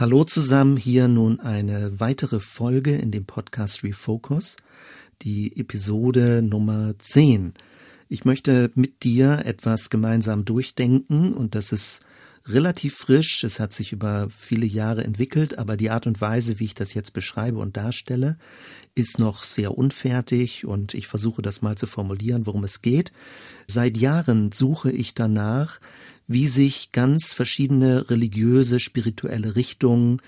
Hallo zusammen, hier nun eine weitere Folge in dem Podcast Refocus, die Episode Nummer 10. Ich möchte mit dir etwas gemeinsam durchdenken und das ist relativ frisch, es hat sich über viele Jahre entwickelt, aber die Art und Weise, wie ich das jetzt beschreibe und darstelle, ist noch sehr unfertig und ich versuche das mal zu formulieren, worum es geht. Seit Jahren suche ich danach, wie sich ganz verschiedene religiöse, spirituelle Richtungen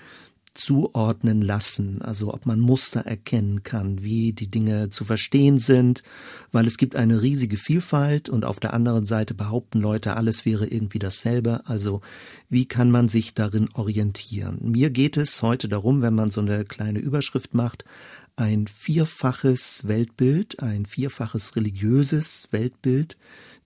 zuordnen lassen, also ob man Muster erkennen kann, wie die Dinge zu verstehen sind, weil es gibt eine riesige Vielfalt und auf der anderen Seite behaupten Leute, alles wäre irgendwie dasselbe, also wie kann man sich darin orientieren? Mir geht es heute darum, wenn man so eine kleine Überschrift macht, ein vierfaches Weltbild, ein vierfaches religiöses Weltbild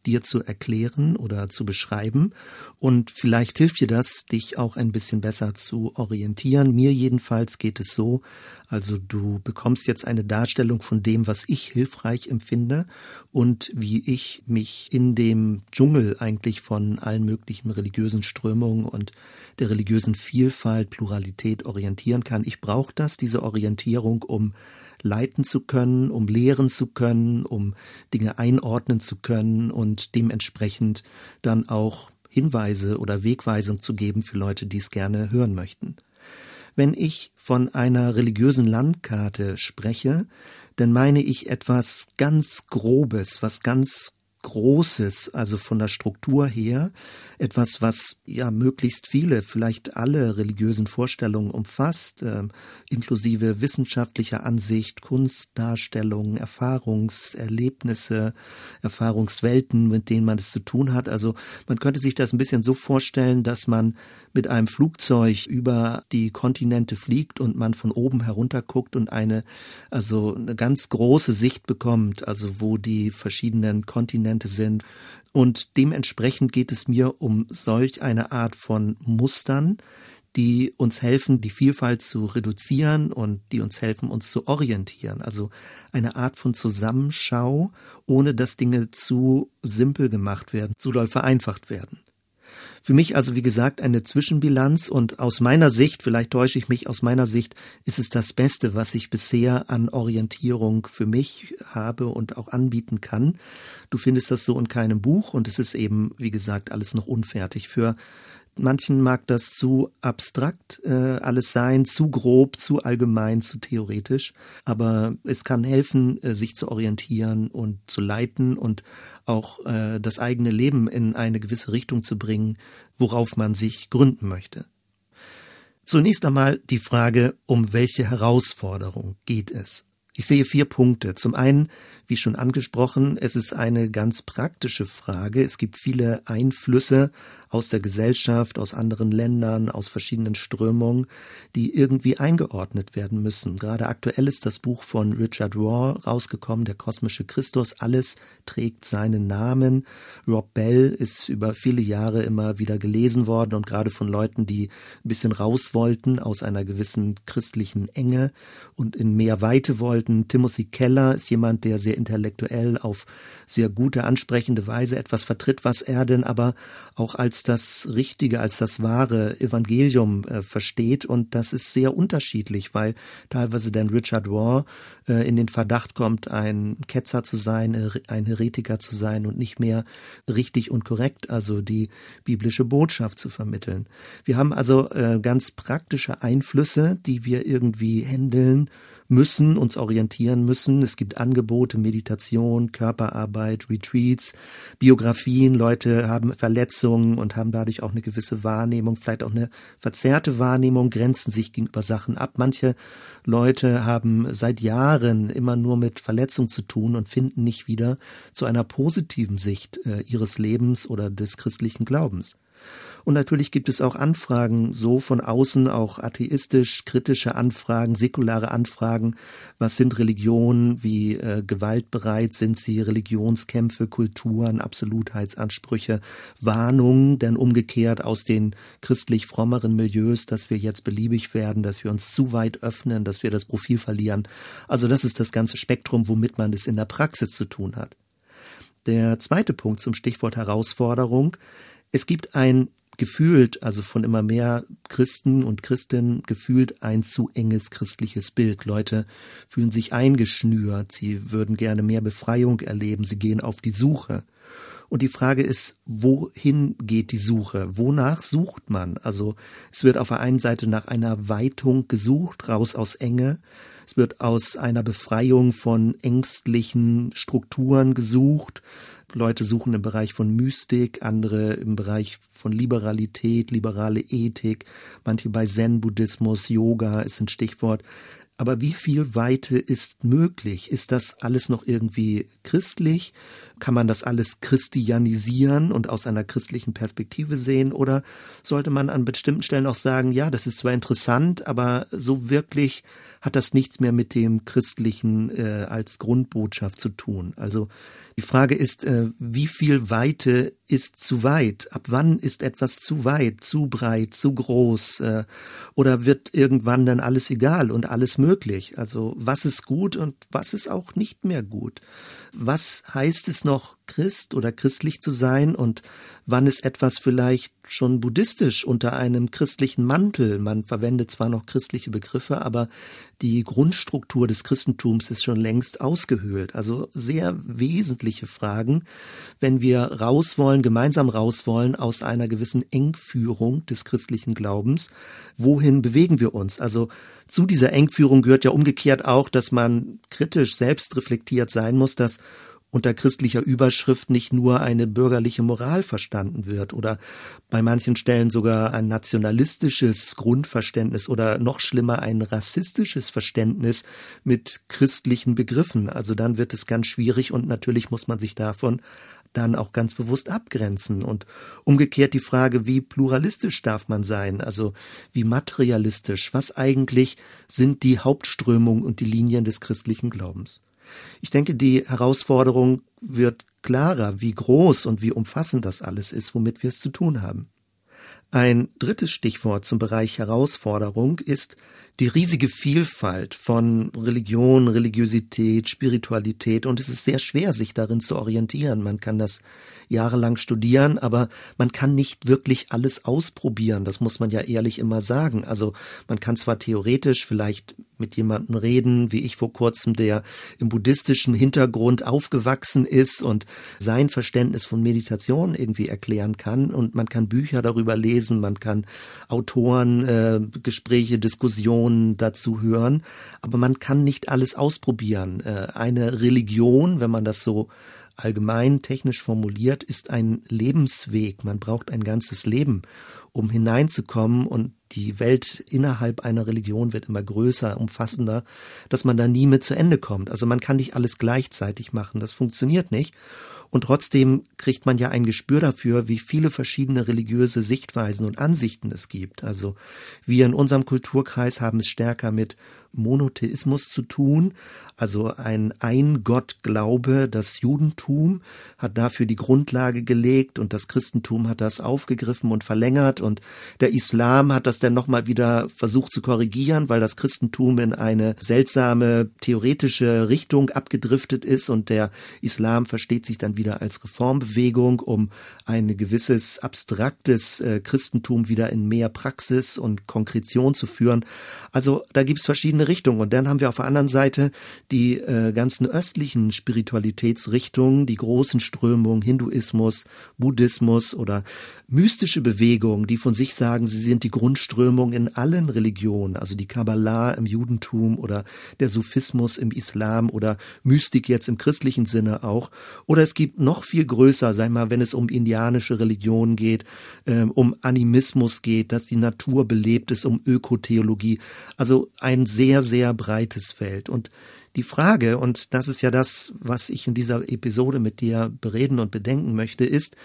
dir zu erklären oder zu beschreiben. Und vielleicht hilft dir das, dich auch ein bisschen besser zu orientieren. Mir jedenfalls geht es so, also du bekommst jetzt eine Darstellung von dem, was ich hilfreich empfinde und wie ich mich in dem Dschungel eigentlich von allen möglichen religiösen Strömungen und der religiösen Vielfalt, Pluralität orientieren kann. Ich brauche das, diese Orientierung, um leiten zu können, um lehren zu können, um Dinge einordnen zu können und dementsprechend dann auch Hinweise oder Wegweisung zu geben für Leute, die es gerne hören möchten. Wenn ich von einer religiösen Landkarte spreche, dann meine ich etwas ganz Grobes, was ganz Großes, also von der Struktur her, etwas, was ja möglichst viele, vielleicht alle religiösen Vorstellungen umfasst, äh, inklusive wissenschaftlicher Ansicht, Kunstdarstellungen, Erfahrungserlebnisse, Erfahrungswelten, mit denen man es zu tun hat. Also man könnte sich das ein bisschen so vorstellen, dass man mit einem Flugzeug über die Kontinente fliegt und man von oben herunter guckt und eine, also eine ganz große Sicht bekommt, also wo die verschiedenen Kontinente sind. Und dementsprechend geht es mir um solch eine Art von Mustern, die uns helfen, die Vielfalt zu reduzieren und die uns helfen, uns zu orientieren. Also eine Art von Zusammenschau, ohne dass Dinge zu simpel gemacht werden, zu doll vereinfacht werden. Für mich also, wie gesagt, eine Zwischenbilanz und aus meiner Sicht, vielleicht täusche ich mich, aus meiner Sicht ist es das Beste, was ich bisher an Orientierung für mich habe und auch anbieten kann. Du findest das so in keinem Buch und es ist eben, wie gesagt, alles noch unfertig. Für Manchen mag das zu abstrakt äh, alles sein, zu grob, zu allgemein, zu theoretisch. Aber es kann helfen, äh, sich zu orientieren und zu leiten und auch äh, das eigene Leben in eine gewisse Richtung zu bringen, worauf man sich gründen möchte. Zunächst einmal die Frage, um welche Herausforderung geht es? Ich sehe vier Punkte. Zum einen, wie schon angesprochen, es ist eine ganz praktische Frage. Es gibt viele Einflüsse aus der Gesellschaft, aus anderen Ländern, aus verschiedenen Strömungen, die irgendwie eingeordnet werden müssen. Gerade aktuell ist das Buch von Richard Raw rausgekommen, Der kosmische Christus. Alles trägt seinen Namen. Rob Bell ist über viele Jahre immer wieder gelesen worden und gerade von Leuten, die ein bisschen raus wollten aus einer gewissen christlichen Enge und in mehr Weite wollten. Timothy Keller ist jemand, der sehr intellektuell auf sehr gute, ansprechende Weise etwas vertritt, was er denn aber auch als das Richtige, als das wahre Evangelium äh, versteht. Und das ist sehr unterschiedlich, weil teilweise dann Richard Waugh äh, in den Verdacht kommt, ein Ketzer zu sein, äh, ein Heretiker zu sein und nicht mehr richtig und korrekt, also die biblische Botschaft zu vermitteln. Wir haben also äh, ganz praktische Einflüsse, die wir irgendwie händeln müssen, uns orientieren müssen. Es gibt Angebote, Meditation, Körperarbeit, Retreats, Biografien. Leute haben Verletzungen und haben dadurch auch eine gewisse Wahrnehmung, vielleicht auch eine verzerrte Wahrnehmung, grenzen sich gegenüber Sachen ab. Manche Leute haben seit Jahren immer nur mit Verletzung zu tun und finden nicht wieder zu einer positiven Sicht äh, ihres Lebens oder des christlichen Glaubens. Und natürlich gibt es auch Anfragen, so von außen, auch atheistisch, kritische Anfragen, säkulare Anfragen. Was sind Religionen? Wie äh, gewaltbereit sind sie? Religionskämpfe, Kulturen, Absolutheitsansprüche, Warnungen, denn umgekehrt aus den christlich frommeren Milieus, dass wir jetzt beliebig werden, dass wir uns zu weit öffnen, dass wir das Profil verlieren. Also das ist das ganze Spektrum, womit man es in der Praxis zu tun hat. Der zweite Punkt zum Stichwort Herausforderung. Es gibt ein gefühlt, also von immer mehr Christen und Christinnen gefühlt ein zu enges christliches Bild. Leute fühlen sich eingeschnürt, sie würden gerne mehr Befreiung erleben, sie gehen auf die Suche. Und die Frage ist, wohin geht die Suche? Wonach sucht man? Also es wird auf der einen Seite nach einer Weitung gesucht, raus aus Enge. Es wird aus einer Befreiung von ängstlichen Strukturen gesucht. Leute suchen im Bereich von Mystik, andere im Bereich von Liberalität, liberale Ethik, manche bei Zen-Buddhismus, Yoga ist ein Stichwort. Aber wie viel Weite ist möglich? Ist das alles noch irgendwie christlich? Kann man das alles christianisieren und aus einer christlichen Perspektive sehen? Oder sollte man an bestimmten Stellen auch sagen, ja, das ist zwar interessant, aber so wirklich hat das nichts mehr mit dem Christlichen äh, als Grundbotschaft zu tun? Also die Frage ist, äh, wie viel Weite ist zu weit? Ab wann ist etwas zu weit, zu breit, zu groß? Äh, oder wird irgendwann dann alles egal und alles möglich? Also was ist gut und was ist auch nicht mehr gut? Was heißt es noch, Christ oder christlich zu sein und wann ist etwas vielleicht schon buddhistisch unter einem christlichen Mantel? Man verwendet zwar noch christliche Begriffe, aber die Grundstruktur des Christentums ist schon längst ausgehöhlt. Also sehr wesentliche Fragen, wenn wir raus wollen, gemeinsam raus wollen aus einer gewissen Engführung des christlichen Glaubens. Wohin bewegen wir uns? Also zu dieser Engführung gehört ja umgekehrt auch, dass man kritisch selbst reflektiert sein muss, dass unter christlicher Überschrift nicht nur eine bürgerliche Moral verstanden wird oder bei manchen Stellen sogar ein nationalistisches Grundverständnis oder noch schlimmer ein rassistisches Verständnis mit christlichen Begriffen. Also dann wird es ganz schwierig und natürlich muss man sich davon dann auch ganz bewusst abgrenzen. Und umgekehrt die Frage, wie pluralistisch darf man sein? Also wie materialistisch? Was eigentlich sind die Hauptströmungen und die Linien des christlichen Glaubens? Ich denke, die Herausforderung wird klarer, wie groß und wie umfassend das alles ist, womit wir es zu tun haben. Ein drittes Stichwort zum Bereich Herausforderung ist die riesige Vielfalt von Religion, Religiosität, Spiritualität und es ist sehr schwer, sich darin zu orientieren. Man kann das jahrelang studieren, aber man kann nicht wirklich alles ausprobieren. Das muss man ja ehrlich immer sagen. Also man kann zwar theoretisch vielleicht mit jemandem reden, wie ich vor kurzem, der im buddhistischen Hintergrund aufgewachsen ist und sein Verständnis von Meditation irgendwie erklären kann. Und man kann Bücher darüber lesen, man kann Autoren, äh, Gespräche, Diskussionen dazu hören, aber man kann nicht alles ausprobieren. Äh, eine Religion, wenn man das so allgemein technisch formuliert, ist ein Lebensweg. Man braucht ein ganzes Leben, um hineinzukommen und die Welt innerhalb einer Religion wird immer größer, umfassender, dass man da nie mit zu Ende kommt. Also man kann nicht alles gleichzeitig machen. Das funktioniert nicht. Und trotzdem kriegt man ja ein Gespür dafür, wie viele verschiedene religiöse Sichtweisen und Ansichten es gibt. Also wir in unserem Kulturkreis haben es stärker mit Monotheismus zu tun, also ein Ein-Gott-Glaube. Das Judentum hat dafür die Grundlage gelegt und das Christentum hat das aufgegriffen und verlängert und der Islam hat das dann nochmal wieder versucht zu korrigieren, weil das Christentum in eine seltsame theoretische Richtung abgedriftet ist und der Islam versteht sich dann wieder als Reformbewegung, um ein gewisses abstraktes äh, Christentum wieder in mehr Praxis und Konkretion zu führen. Also da gibt's verschiedene Richtung. Und dann haben wir auf der anderen Seite die äh, ganzen östlichen Spiritualitätsrichtungen, die großen Strömungen, Hinduismus, Buddhismus oder mystische Bewegungen, die von sich sagen, sie sind die Grundströmung in allen Religionen, also die Kabbalah im Judentum oder der Sufismus im Islam oder Mystik jetzt im christlichen Sinne auch. Oder es gibt noch viel größer, sag mal, wenn es um indianische Religionen geht, äh, um Animismus geht, dass die Natur belebt ist, um Ökotheologie. Also ein sehr, sehr breites Feld. Und die Frage, und das ist ja das, was ich in dieser Episode mit dir bereden und bedenken möchte, ist,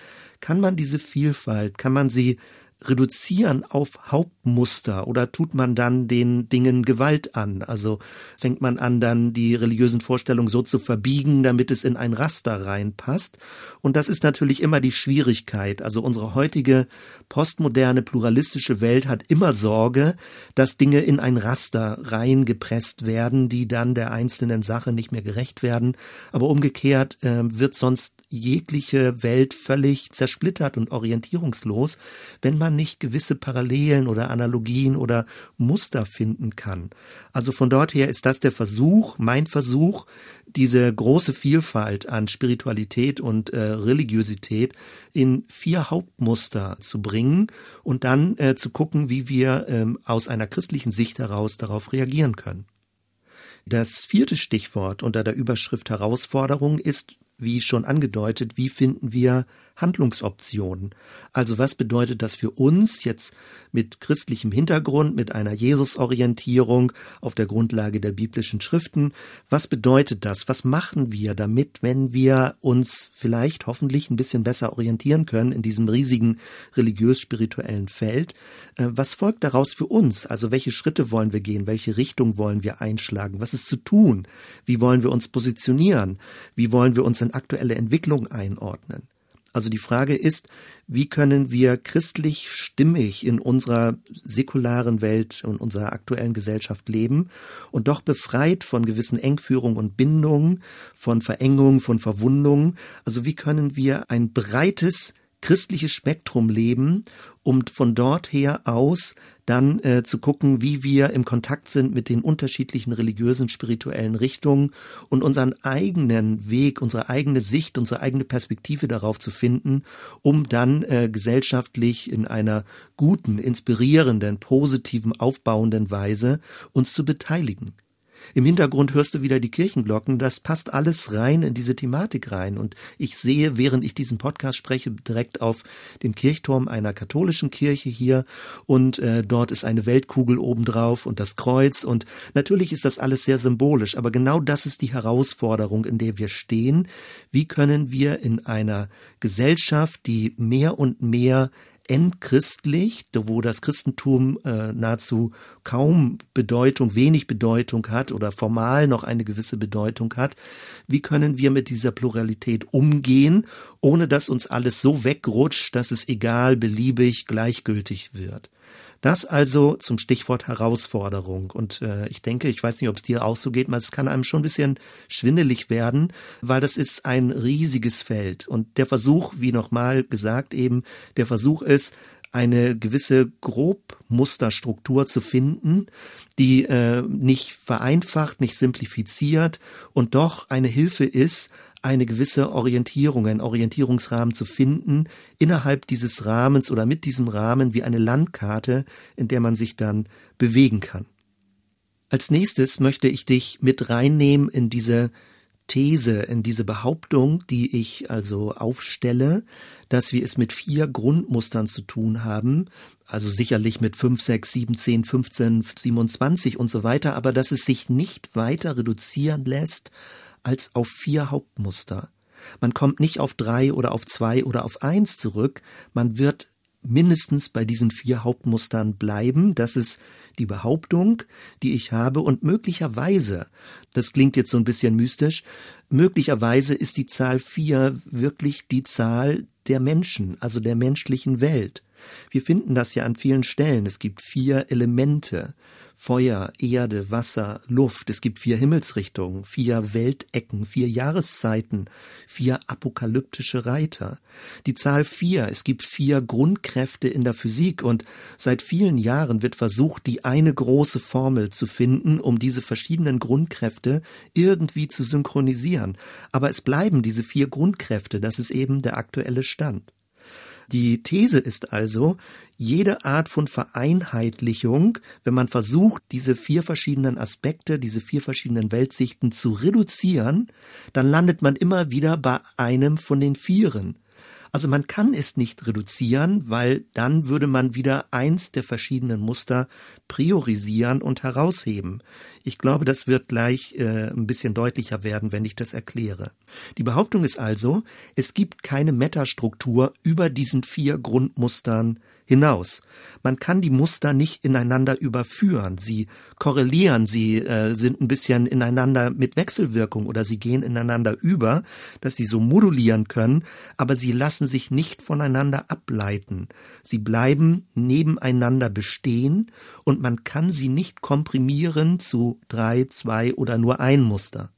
kann man diese Vielfalt, kann man sie reduzieren auf Hauptmuster oder tut man dann den Dingen Gewalt an? Also fängt man an, dann die religiösen Vorstellungen so zu verbiegen, damit es in ein Raster reinpasst. Und das ist natürlich immer die Schwierigkeit. Also unsere heutige postmoderne pluralistische Welt hat immer Sorge, dass Dinge in ein Raster reingepresst werden, die dann der einzelnen Sache nicht mehr gerecht werden. Aber umgekehrt äh, wird sonst jegliche Welt völlig zersplittert und orientierungslos, wenn man nicht gewisse Parallelen oder Analogien oder Muster finden kann. Also von dort her ist das der Versuch, mein Versuch, diese große Vielfalt an Spiritualität und äh, Religiosität in vier Hauptmuster zu bringen und dann äh, zu gucken, wie wir ähm, aus einer christlichen Sicht heraus darauf reagieren können. Das vierte Stichwort unter der Überschrift Herausforderung ist wie schon angedeutet, wie finden wir Handlungsoptionen? Also was bedeutet das für uns jetzt mit christlichem Hintergrund, mit einer Jesusorientierung auf der Grundlage der biblischen Schriften? Was bedeutet das? Was machen wir damit, wenn wir uns vielleicht hoffentlich ein bisschen besser orientieren können in diesem riesigen religiös-spirituellen Feld? Äh, was folgt daraus für uns? Also welche Schritte wollen wir gehen? Welche Richtung wollen wir einschlagen? Was ist zu tun? Wie wollen wir uns positionieren? Wie wollen wir uns in aktuelle Entwicklung einordnen? Also die Frage ist, wie können wir christlich stimmig in unserer säkularen Welt und unserer aktuellen Gesellschaft leben und doch befreit von gewissen Engführungen und Bindungen, von Verengungen, von Verwundungen. Also wie können wir ein breites christliches Spektrum leben, um von dort her aus dann äh, zu gucken, wie wir im Kontakt sind mit den unterschiedlichen religiösen, spirituellen Richtungen und unseren eigenen Weg, unsere eigene Sicht, unsere eigene Perspektive darauf zu finden, um dann äh, gesellschaftlich in einer guten, inspirierenden, positiven, aufbauenden Weise uns zu beteiligen. Im Hintergrund hörst du wieder die Kirchenglocken. Das passt alles rein in diese Thematik rein. Und ich sehe, während ich diesen Podcast spreche, direkt auf den Kirchturm einer katholischen Kirche hier. Und äh, dort ist eine Weltkugel obendrauf und das Kreuz. Und natürlich ist das alles sehr symbolisch. Aber genau das ist die Herausforderung, in der wir stehen. Wie können wir in einer Gesellschaft, die mehr und mehr entchristlich, wo das Christentum äh, nahezu kaum Bedeutung, wenig Bedeutung hat oder formal noch eine gewisse Bedeutung hat. Wie können wir mit dieser Pluralität umgehen, ohne dass uns alles so wegrutscht, dass es egal, beliebig, gleichgültig wird? Das also zum Stichwort Herausforderung. Und äh, ich denke, ich weiß nicht, ob es dir auch so geht, mal es kann einem schon ein bisschen schwindelig werden, weil das ist ein riesiges Feld. Und der Versuch, wie nochmal gesagt eben, der Versuch ist, eine gewisse Grobmusterstruktur zu finden, die äh, nicht vereinfacht, nicht simplifiziert und doch eine Hilfe ist, eine gewisse Orientierung, einen Orientierungsrahmen zu finden, innerhalb dieses Rahmens oder mit diesem Rahmen wie eine Landkarte, in der man sich dann bewegen kann. Als nächstes möchte ich dich mit reinnehmen in diese These, in diese Behauptung, die ich also aufstelle, dass wir es mit vier Grundmustern zu tun haben, also sicherlich mit 5, 6, 7, 10, 15, 27 und so weiter, aber dass es sich nicht weiter reduzieren lässt als auf vier Hauptmuster. Man kommt nicht auf drei oder auf zwei oder auf eins zurück, man wird mindestens bei diesen vier Hauptmustern bleiben. Das ist die Behauptung, die ich habe und möglicherweise, das klingt jetzt so ein bisschen mystisch, möglicherweise ist die Zahl vier wirklich die Zahl der Menschen, also der menschlichen Welt. Wir finden das ja an vielen Stellen. Es gibt vier Elemente. Feuer, Erde, Wasser, Luft. Es gibt vier Himmelsrichtungen, vier Weltecken, vier Jahreszeiten, vier apokalyptische Reiter. Die Zahl vier, es gibt vier Grundkräfte in der Physik und seit vielen Jahren wird versucht, die eine große Formel zu finden, um diese verschiedenen Grundkräfte irgendwie zu synchronisieren. Aber es bleiben diese vier Grundkräfte, das ist eben der aktuelle Stand. Die These ist also, jede Art von Vereinheitlichung, wenn man versucht, diese vier verschiedenen Aspekte, diese vier verschiedenen Weltsichten zu reduzieren, dann landet man immer wieder bei einem von den Vieren. Also man kann es nicht reduzieren, weil dann würde man wieder eins der verschiedenen Muster priorisieren und herausheben. Ich glaube, das wird gleich äh, ein bisschen deutlicher werden, wenn ich das erkläre. Die Behauptung ist also, es gibt keine Metastruktur über diesen vier Grundmustern hinaus. Man kann die Muster nicht ineinander überführen. Sie korrelieren, sie äh, sind ein bisschen ineinander mit Wechselwirkung oder sie gehen ineinander über, dass sie so modulieren können, aber sie lassen sich nicht voneinander ableiten. Sie bleiben nebeneinander bestehen und man kann sie nicht komprimieren zu drei, zwei oder nur ein Muster.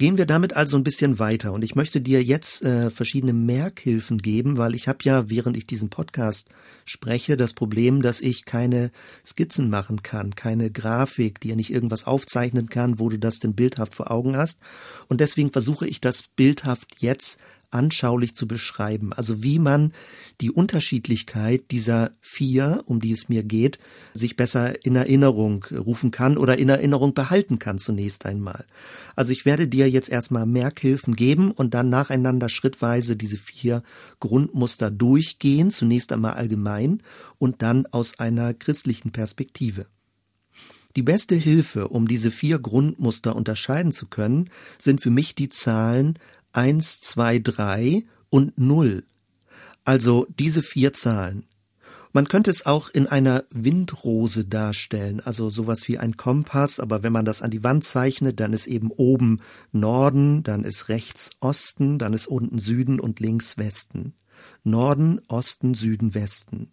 Gehen wir damit also ein bisschen weiter und ich möchte dir jetzt äh, verschiedene Merkhilfen geben, weil ich habe ja, während ich diesen Podcast spreche, das Problem, dass ich keine Skizzen machen kann, keine Grafik, die ja nicht irgendwas aufzeichnen kann, wo du das denn bildhaft vor Augen hast. Und deswegen versuche ich das bildhaft jetzt anschaulich zu beschreiben. Also wie man die Unterschiedlichkeit dieser vier, um die es mir geht, sich besser in Erinnerung rufen kann oder in Erinnerung behalten kann zunächst einmal. Also ich werde dir jetzt erstmal Merkhilfen geben und dann nacheinander schrittweise diese vier Grundmuster durchgehen, zunächst einmal allgemein und dann aus einer christlichen Perspektive. Die beste Hilfe, um diese vier Grundmuster unterscheiden zu können, sind für mich die Zahlen 1, 2, 3 und 0. Also diese vier Zahlen. Man könnte es auch in einer Windrose darstellen, also sowas wie ein Kompass, aber wenn man das an die Wand zeichnet, dann ist eben oben Norden, dann ist rechts Osten, dann ist unten Süden und links Westen. Norden, Osten, Süden, Westen.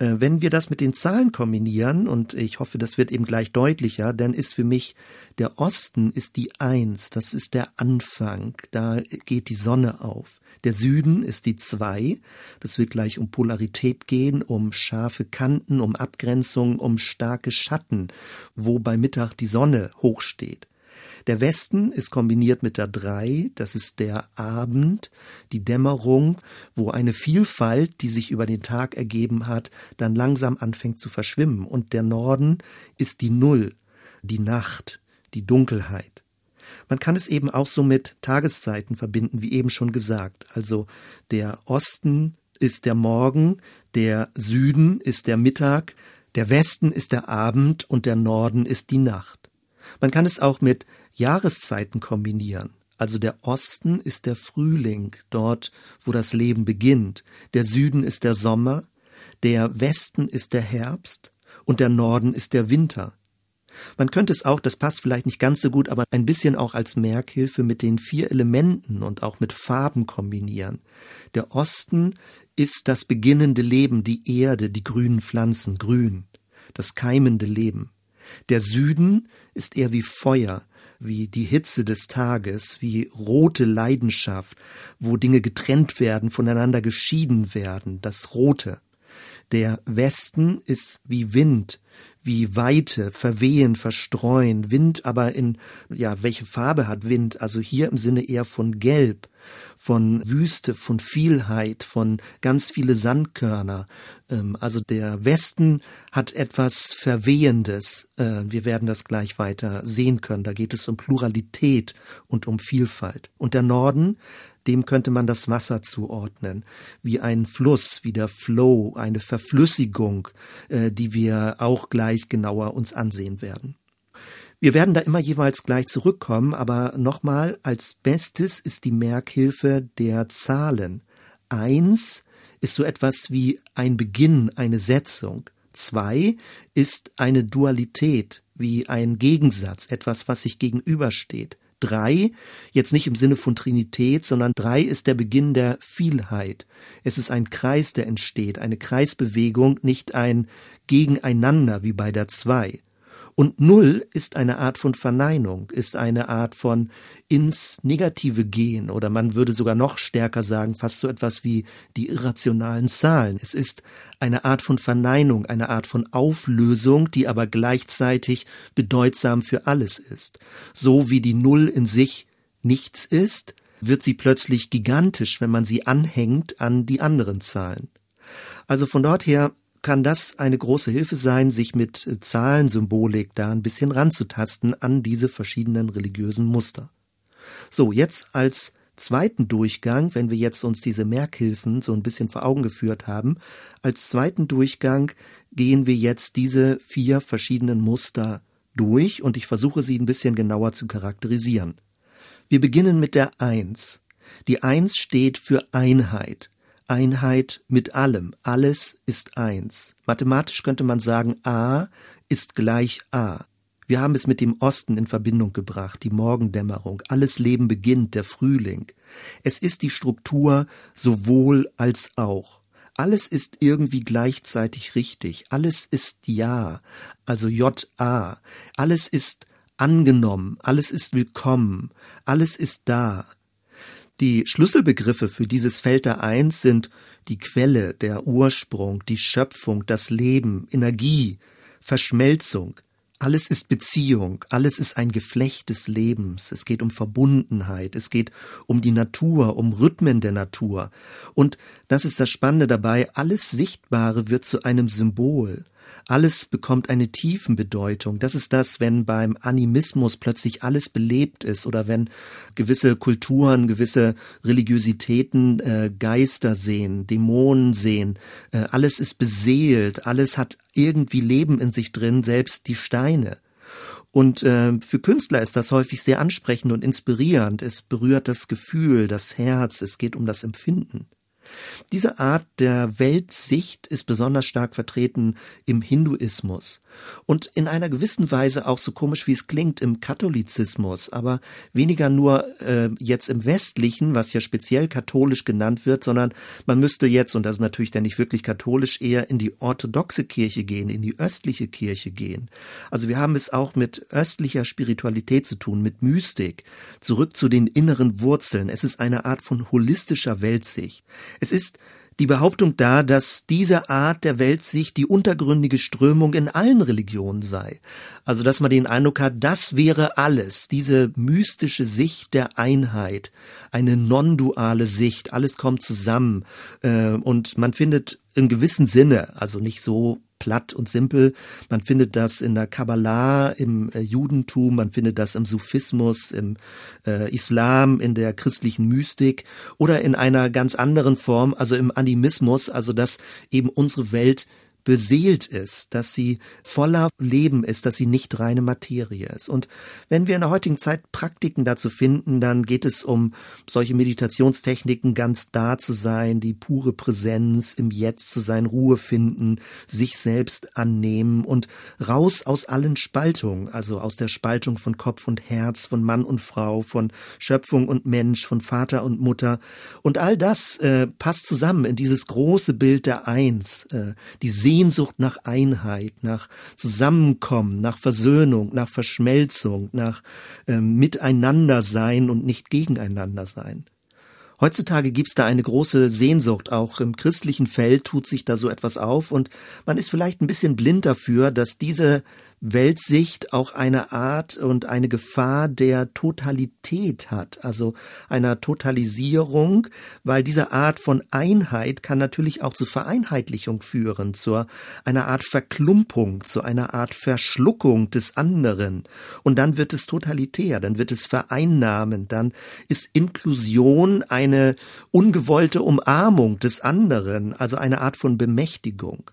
Äh, wenn wir das mit den Zahlen kombinieren, und ich hoffe, das wird eben gleich deutlicher, dann ist für mich der Osten ist die Eins, das ist der Anfang, da geht die Sonne auf. Der Süden ist die Zwei, das wird gleich um Polarität gehen, um scharfe Kanten, um Abgrenzung, um starke Schatten, wo bei Mittag die Sonne hochsteht. Der Westen ist kombiniert mit der Drei, das ist der Abend, die Dämmerung, wo eine Vielfalt, die sich über den Tag ergeben hat, dann langsam anfängt zu verschwimmen. Und der Norden ist die Null, die Nacht, die Dunkelheit. Man kann es eben auch so mit Tageszeiten verbinden, wie eben schon gesagt. Also der Osten ist der Morgen, der Süden ist der Mittag, der Westen ist der Abend und der Norden ist die Nacht. Man kann es auch mit Jahreszeiten kombinieren. Also der Osten ist der Frühling, dort, wo das Leben beginnt. Der Süden ist der Sommer, der Westen ist der Herbst und der Norden ist der Winter. Man könnte es auch, das passt vielleicht nicht ganz so gut, aber ein bisschen auch als Merkhilfe mit den vier Elementen und auch mit Farben kombinieren. Der Osten ist das beginnende Leben, die Erde, die grünen Pflanzen, grün, das keimende Leben. Der Süden ist eher wie Feuer, wie die Hitze des Tages, wie rote Leidenschaft, wo Dinge getrennt werden, voneinander geschieden werden, das Rote. Der Westen ist wie Wind, wie Weite, verwehen, verstreuen, Wind aber in, ja, welche Farbe hat Wind? Also hier im Sinne eher von Gelb, von Wüste, von Vielheit, von ganz viele Sandkörner. Ähm, also der Westen hat etwas Verwehendes. Äh, wir werden das gleich weiter sehen können. Da geht es um Pluralität und um Vielfalt. Und der Norden dem könnte man das Wasser zuordnen, wie ein Fluss, wie der Flow, eine Verflüssigung, äh, die wir auch gleich genauer uns ansehen werden. Wir werden da immer jeweils gleich zurückkommen, aber nochmal, als Bestes ist die Merkhilfe der Zahlen. Eins ist so etwas wie ein Beginn, eine Setzung. Zwei ist eine Dualität, wie ein Gegensatz, etwas, was sich gegenübersteht drei, jetzt nicht im Sinne von Trinität, sondern drei ist der Beginn der Vielheit. Es ist ein Kreis, der entsteht, eine Kreisbewegung, nicht ein Gegeneinander wie bei der zwei. Und Null ist eine Art von Verneinung, ist eine Art von ins Negative gehen oder man würde sogar noch stärker sagen, fast so etwas wie die irrationalen Zahlen. Es ist eine Art von Verneinung, eine Art von Auflösung, die aber gleichzeitig bedeutsam für alles ist. So wie die Null in sich nichts ist, wird sie plötzlich gigantisch, wenn man sie anhängt an die anderen Zahlen. Also von dort her kann das eine große Hilfe sein, sich mit äh, Zahlensymbolik da ein bisschen ranzutasten an diese verschiedenen religiösen Muster. So, jetzt als zweiten Durchgang, wenn wir jetzt uns diese Merkhilfen so ein bisschen vor Augen geführt haben, als zweiten Durchgang gehen wir jetzt diese vier verschiedenen Muster durch und ich versuche sie ein bisschen genauer zu charakterisieren. Wir beginnen mit der Eins. Die Eins steht für Einheit. Einheit mit allem. Alles ist eins. Mathematisch könnte man sagen, A ist gleich A. Wir haben es mit dem Osten in Verbindung gebracht, die Morgendämmerung. Alles Leben beginnt, der Frühling. Es ist die Struktur sowohl als auch. Alles ist irgendwie gleichzeitig richtig. Alles ist Ja, also J-A. Alles ist angenommen, alles ist willkommen, alles ist da. Die Schlüsselbegriffe für dieses Feld der Eins sind die Quelle, der Ursprung, die Schöpfung, das Leben, Energie, Verschmelzung. Alles ist Beziehung, alles ist ein Geflecht des Lebens. Es geht um Verbundenheit, es geht um die Natur, um Rhythmen der Natur. Und das ist das Spannende dabei, alles Sichtbare wird zu einem Symbol. Alles bekommt eine Tiefenbedeutung. Das ist das, wenn beim Animismus plötzlich alles belebt ist oder wenn gewisse Kulturen, gewisse Religiositäten äh, Geister sehen, Dämonen sehen. Äh, alles ist beseelt, alles hat irgendwie Leben in sich drin, selbst die Steine. Und äh, für Künstler ist das häufig sehr ansprechend und inspirierend. Es berührt das Gefühl, das Herz, es geht um das Empfinden. Diese Art der Weltsicht ist besonders stark vertreten im Hinduismus und in einer gewissen Weise auch so komisch wie es klingt im Katholizismus, aber weniger nur äh, jetzt im westlichen, was ja speziell katholisch genannt wird, sondern man müsste jetzt und das ist natürlich dann nicht wirklich katholisch eher in die orthodoxe Kirche gehen, in die östliche Kirche gehen. Also wir haben es auch mit östlicher Spiritualität zu tun, mit Mystik, zurück zu den inneren Wurzeln. Es ist eine Art von holistischer Weltsicht. Es ist die Behauptung da, dass diese Art der Weltsicht die untergründige Strömung in allen Religionen sei. Also dass man den Eindruck hat, das wäre alles, diese mystische Sicht der Einheit, eine non-duale Sicht, alles kommt zusammen äh, und man findet im gewissen Sinne, also nicht so platt und simpel. Man findet das in der Kabbalah, im äh, Judentum, man findet das im Sufismus, im äh, Islam, in der christlichen Mystik oder in einer ganz anderen Form, also im Animismus, also dass eben unsere Welt beseelt ist, dass sie voller Leben ist, dass sie nicht reine Materie ist. Und wenn wir in der heutigen Zeit Praktiken dazu finden, dann geht es um solche Meditationstechniken, ganz da zu sein, die pure Präsenz, im Jetzt zu sein, Ruhe finden, sich selbst annehmen und raus aus allen Spaltungen, also aus der Spaltung von Kopf und Herz, von Mann und Frau, von Schöpfung und Mensch, von Vater und Mutter. Und all das äh, passt zusammen in dieses große Bild der Eins, äh, die Sehnsucht nach Einheit, nach Zusammenkommen, nach Versöhnung, nach Verschmelzung, nach äh, Miteinandersein und nicht gegeneinander sein. Heutzutage gibt's da eine große Sehnsucht, auch im christlichen Feld tut sich da so etwas auf und man ist vielleicht ein bisschen blind dafür, dass diese Weltsicht auch eine Art und eine Gefahr der Totalität hat, also einer Totalisierung, weil diese Art von Einheit kann natürlich auch zu Vereinheitlichung führen, zu einer Art Verklumpung, zu einer Art Verschluckung des anderen. Und dann wird es totalitär, dann wird es vereinnahmend, dann ist Inklusion eine ungewollte Umarmung des anderen, also eine Art von Bemächtigung.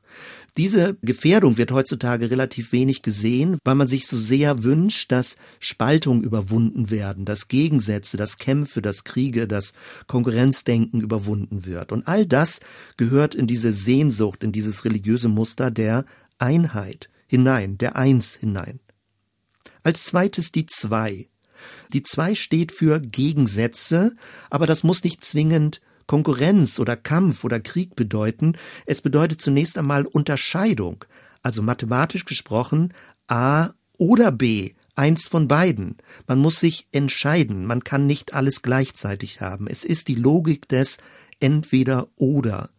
Diese Gefährdung wird heutzutage relativ wenig gesehen, weil man sich so sehr wünscht, dass Spaltungen überwunden werden, dass Gegensätze, dass Kämpfe, dass Kriege, dass Konkurrenzdenken überwunden wird. Und all das gehört in diese Sehnsucht, in dieses religiöse Muster der Einheit hinein, der Eins hinein. Als zweites die Zwei. Die Zwei steht für Gegensätze, aber das muss nicht zwingend Konkurrenz oder Kampf oder Krieg bedeuten. Es bedeutet zunächst einmal Unterscheidung, also mathematisch gesprochen A oder B, eins von beiden. Man muss sich entscheiden, man kann nicht alles gleichzeitig haben. Es ist die Logik des entweder oder.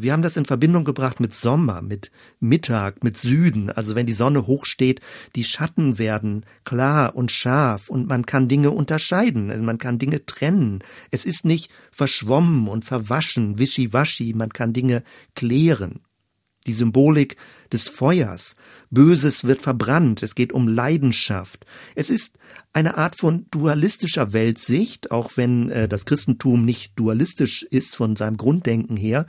Wir haben das in Verbindung gebracht mit Sommer, mit Mittag, mit Süden. Also wenn die Sonne hoch steht, die Schatten werden klar und scharf und man kann Dinge unterscheiden, man kann Dinge trennen. Es ist nicht verschwommen und verwaschen, wischiwaschi, man kann Dinge klären die Symbolik des Feuers. Böses wird verbrannt, es geht um Leidenschaft. Es ist eine Art von dualistischer Weltsicht, auch wenn äh, das Christentum nicht dualistisch ist von seinem Grunddenken her.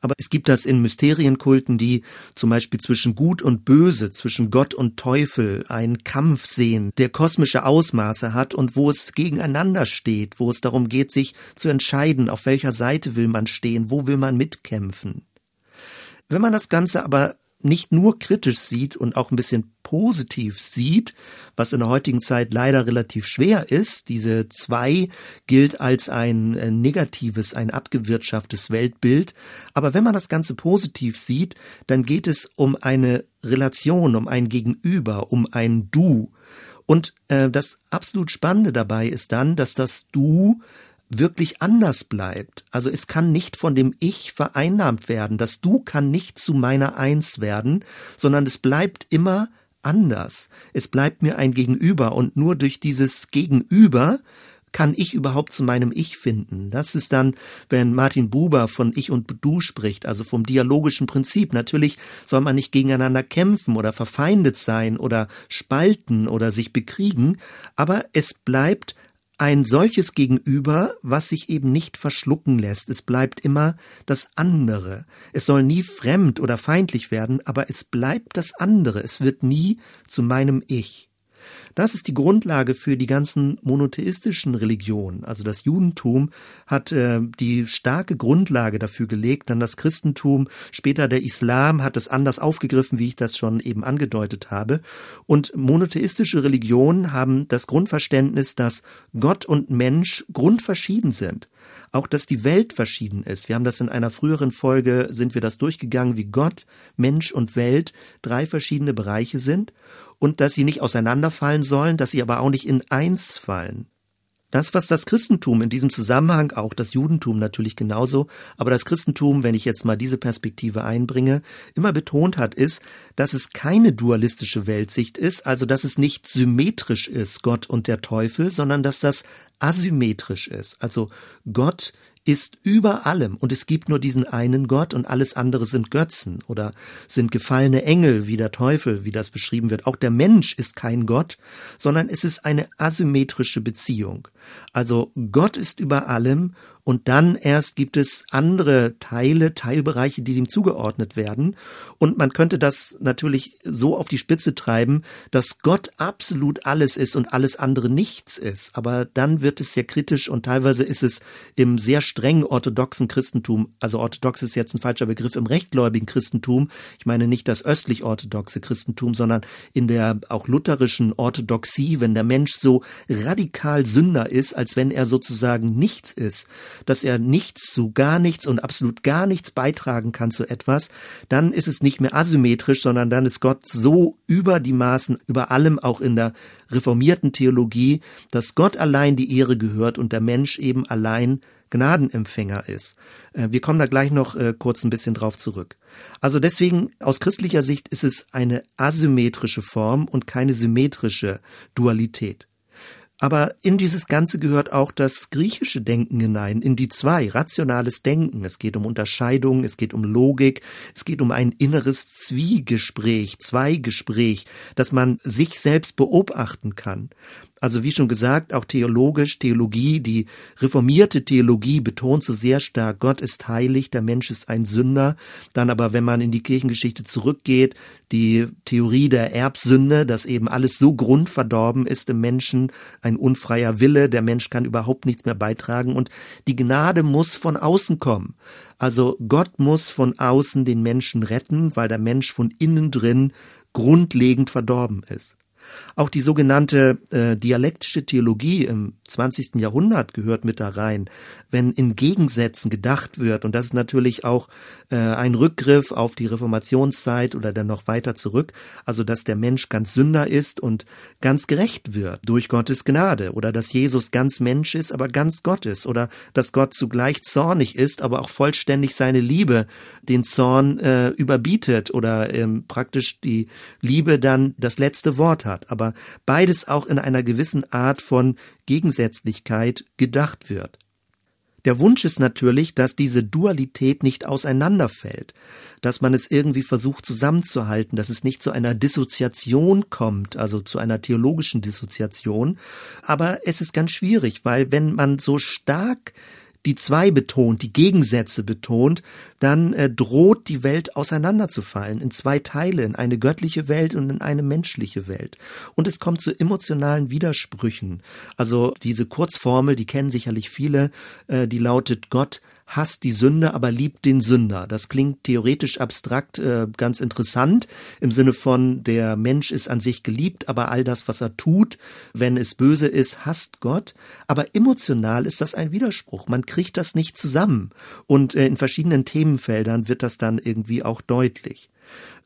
Aber es gibt das in Mysterienkulten, die zum Beispiel zwischen Gut und Böse, zwischen Gott und Teufel einen Kampf sehen, der kosmische Ausmaße hat und wo es gegeneinander steht, wo es darum geht, sich zu entscheiden, auf welcher Seite will man stehen, wo will man mitkämpfen. Wenn man das Ganze aber nicht nur kritisch sieht und auch ein bisschen positiv sieht, was in der heutigen Zeit leider relativ schwer ist. Diese zwei gilt als ein äh, negatives, ein abgewirtschaftetes Weltbild. Aber wenn man das Ganze positiv sieht, dann geht es um eine Relation, um ein Gegenüber, um ein Du. Und äh, das absolut Spannende dabei ist dann, dass das Du wirklich anders bleibt. Also es kann nicht von dem Ich vereinnahmt werden. Das Du kann nicht zu meiner Eins werden, sondern es bleibt immer anders. Es bleibt mir ein Gegenüber und nur durch dieses Gegenüber kann ich überhaupt zu meinem Ich finden? Das ist dann, wenn Martin Buber von Ich und Du spricht, also vom dialogischen Prinzip. Natürlich soll man nicht gegeneinander kämpfen oder verfeindet sein oder spalten oder sich bekriegen, aber es bleibt ein solches Gegenüber, was sich eben nicht verschlucken lässt. Es bleibt immer das andere. Es soll nie fremd oder feindlich werden, aber es bleibt das andere. Es wird nie zu meinem Ich. Das ist die Grundlage für die ganzen monotheistischen Religionen. Also das Judentum hat äh, die starke Grundlage dafür gelegt, dann das Christentum, später der Islam hat es anders aufgegriffen, wie ich das schon eben angedeutet habe. Und monotheistische Religionen haben das Grundverständnis, dass Gott und Mensch grundverschieden sind. Auch, dass die Welt verschieden ist. Wir haben das in einer früheren Folge, sind wir das durchgegangen, wie Gott, Mensch und Welt drei verschiedene Bereiche sind und dass sie nicht auseinanderfallen sollen, dass sie aber auch nicht in eins fallen. Das, was das Christentum in diesem Zusammenhang, auch das Judentum natürlich genauso, aber das Christentum, wenn ich jetzt mal diese Perspektive einbringe, immer betont hat, ist, dass es keine dualistische Weltsicht ist, also dass es nicht symmetrisch ist, Gott und der Teufel, sondern dass das asymmetrisch ist. Also Gott ist über allem und es gibt nur diesen einen Gott und alles andere sind Götzen oder sind gefallene Engel wie der Teufel, wie das beschrieben wird. Auch der Mensch ist kein Gott, sondern es ist eine asymmetrische Beziehung. Also Gott ist über allem und dann erst gibt es andere Teile, Teilbereiche, die dem zugeordnet werden. Und man könnte das natürlich so auf die Spitze treiben, dass Gott absolut alles ist und alles andere nichts ist. Aber dann wird es sehr kritisch und teilweise ist es im sehr streng orthodoxen Christentum, also orthodox ist jetzt ein falscher Begriff, im rechtgläubigen Christentum, ich meine nicht das östlich-orthodoxe Christentum, sondern in der auch lutherischen Orthodoxie, wenn der Mensch so radikal Sünder ist, als wenn er sozusagen nichts ist, dass er nichts zu gar nichts und absolut gar nichts beitragen kann zu etwas, dann ist es nicht mehr asymmetrisch, sondern dann ist Gott so über die Maßen, über allem auch in der reformierten Theologie, dass Gott allein die Ehre gehört und der Mensch eben allein Gnadenempfänger ist. Äh, wir kommen da gleich noch äh, kurz ein bisschen drauf zurück. Also deswegen, aus christlicher Sicht ist es eine asymmetrische Form und keine symmetrische Dualität. Aber in dieses Ganze gehört auch das griechische Denken hinein, in die zwei, rationales Denken. Es geht um Unterscheidung, es geht um Logik, es geht um ein inneres Zwiegespräch, Zweigespräch, dass man sich selbst beobachten kann. Also wie schon gesagt, auch theologisch, Theologie, die reformierte Theologie betont so sehr stark, Gott ist heilig, der Mensch ist ein Sünder. Dann aber, wenn man in die Kirchengeschichte zurückgeht, die Theorie der Erbsünde, dass eben alles so grundverdorben ist im Menschen, ein unfreier Wille, der Mensch kann überhaupt nichts mehr beitragen und die Gnade muss von außen kommen. Also Gott muss von außen den Menschen retten, weil der Mensch von innen drin grundlegend verdorben ist. Auch die sogenannte äh, dialektische Theologie im 20. Jahrhundert gehört mit da rein, wenn in Gegensätzen gedacht wird. Und das ist natürlich auch äh, ein Rückgriff auf die Reformationszeit oder dann noch weiter zurück. Also, dass der Mensch ganz Sünder ist und ganz gerecht wird durch Gottes Gnade. Oder dass Jesus ganz Mensch ist, aber ganz Gott ist. Oder dass Gott zugleich zornig ist, aber auch vollständig seine Liebe den Zorn äh, überbietet oder ähm, praktisch die Liebe dann das letzte Wort hat. Aber beides auch in einer gewissen Art von Gegensätzlichkeit gedacht wird. Der Wunsch ist natürlich, dass diese Dualität nicht auseinanderfällt, dass man es irgendwie versucht zusammenzuhalten, dass es nicht zu einer Dissoziation kommt, also zu einer theologischen Dissoziation. Aber es ist ganz schwierig, weil wenn man so stark die zwei betont, die Gegensätze betont, dann äh, droht die Welt auseinanderzufallen in zwei Teile, in eine göttliche Welt und in eine menschliche Welt. Und es kommt zu emotionalen Widersprüchen. Also diese Kurzformel, die kennen sicherlich viele, äh, die lautet Gott hasst die Sünde, aber liebt den Sünder. Das klingt theoretisch abstrakt äh, ganz interessant im Sinne von der Mensch ist an sich geliebt, aber all das, was er tut, wenn es böse ist, hasst Gott. Aber emotional ist das ein Widerspruch. Man kriegt das nicht zusammen. Und äh, in verschiedenen Themenfeldern wird das dann irgendwie auch deutlich.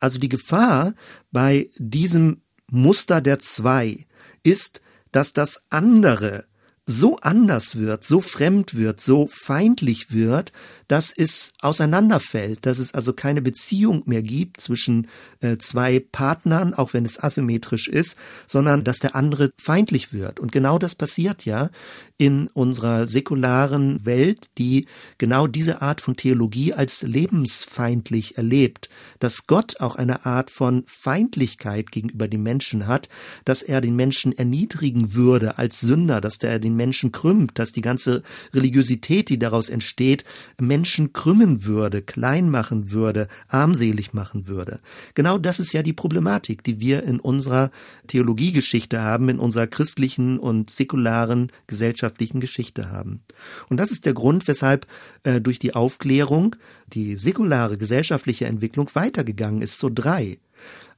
Also die Gefahr bei diesem Muster der zwei ist, dass das andere so anders wird, so fremd wird, so feindlich wird, dass es auseinanderfällt, dass es also keine Beziehung mehr gibt zwischen äh, zwei Partnern, auch wenn es asymmetrisch ist, sondern dass der andere feindlich wird. Und genau das passiert ja in unserer säkularen Welt, die genau diese Art von Theologie als lebensfeindlich erlebt, dass Gott auch eine Art von Feindlichkeit gegenüber den Menschen hat, dass er den Menschen erniedrigen würde als Sünder, dass er den Menschen krümmt, dass die ganze Religiosität, die daraus entsteht, Menschen krümmen würde, klein machen würde, armselig machen würde. Genau das ist ja die Problematik, die wir in unserer Theologiegeschichte haben, in unserer christlichen und säkularen gesellschaftlichen Geschichte haben. Und das ist der Grund, weshalb äh, durch die Aufklärung die säkulare gesellschaftliche Entwicklung weitergegangen ist zu drei.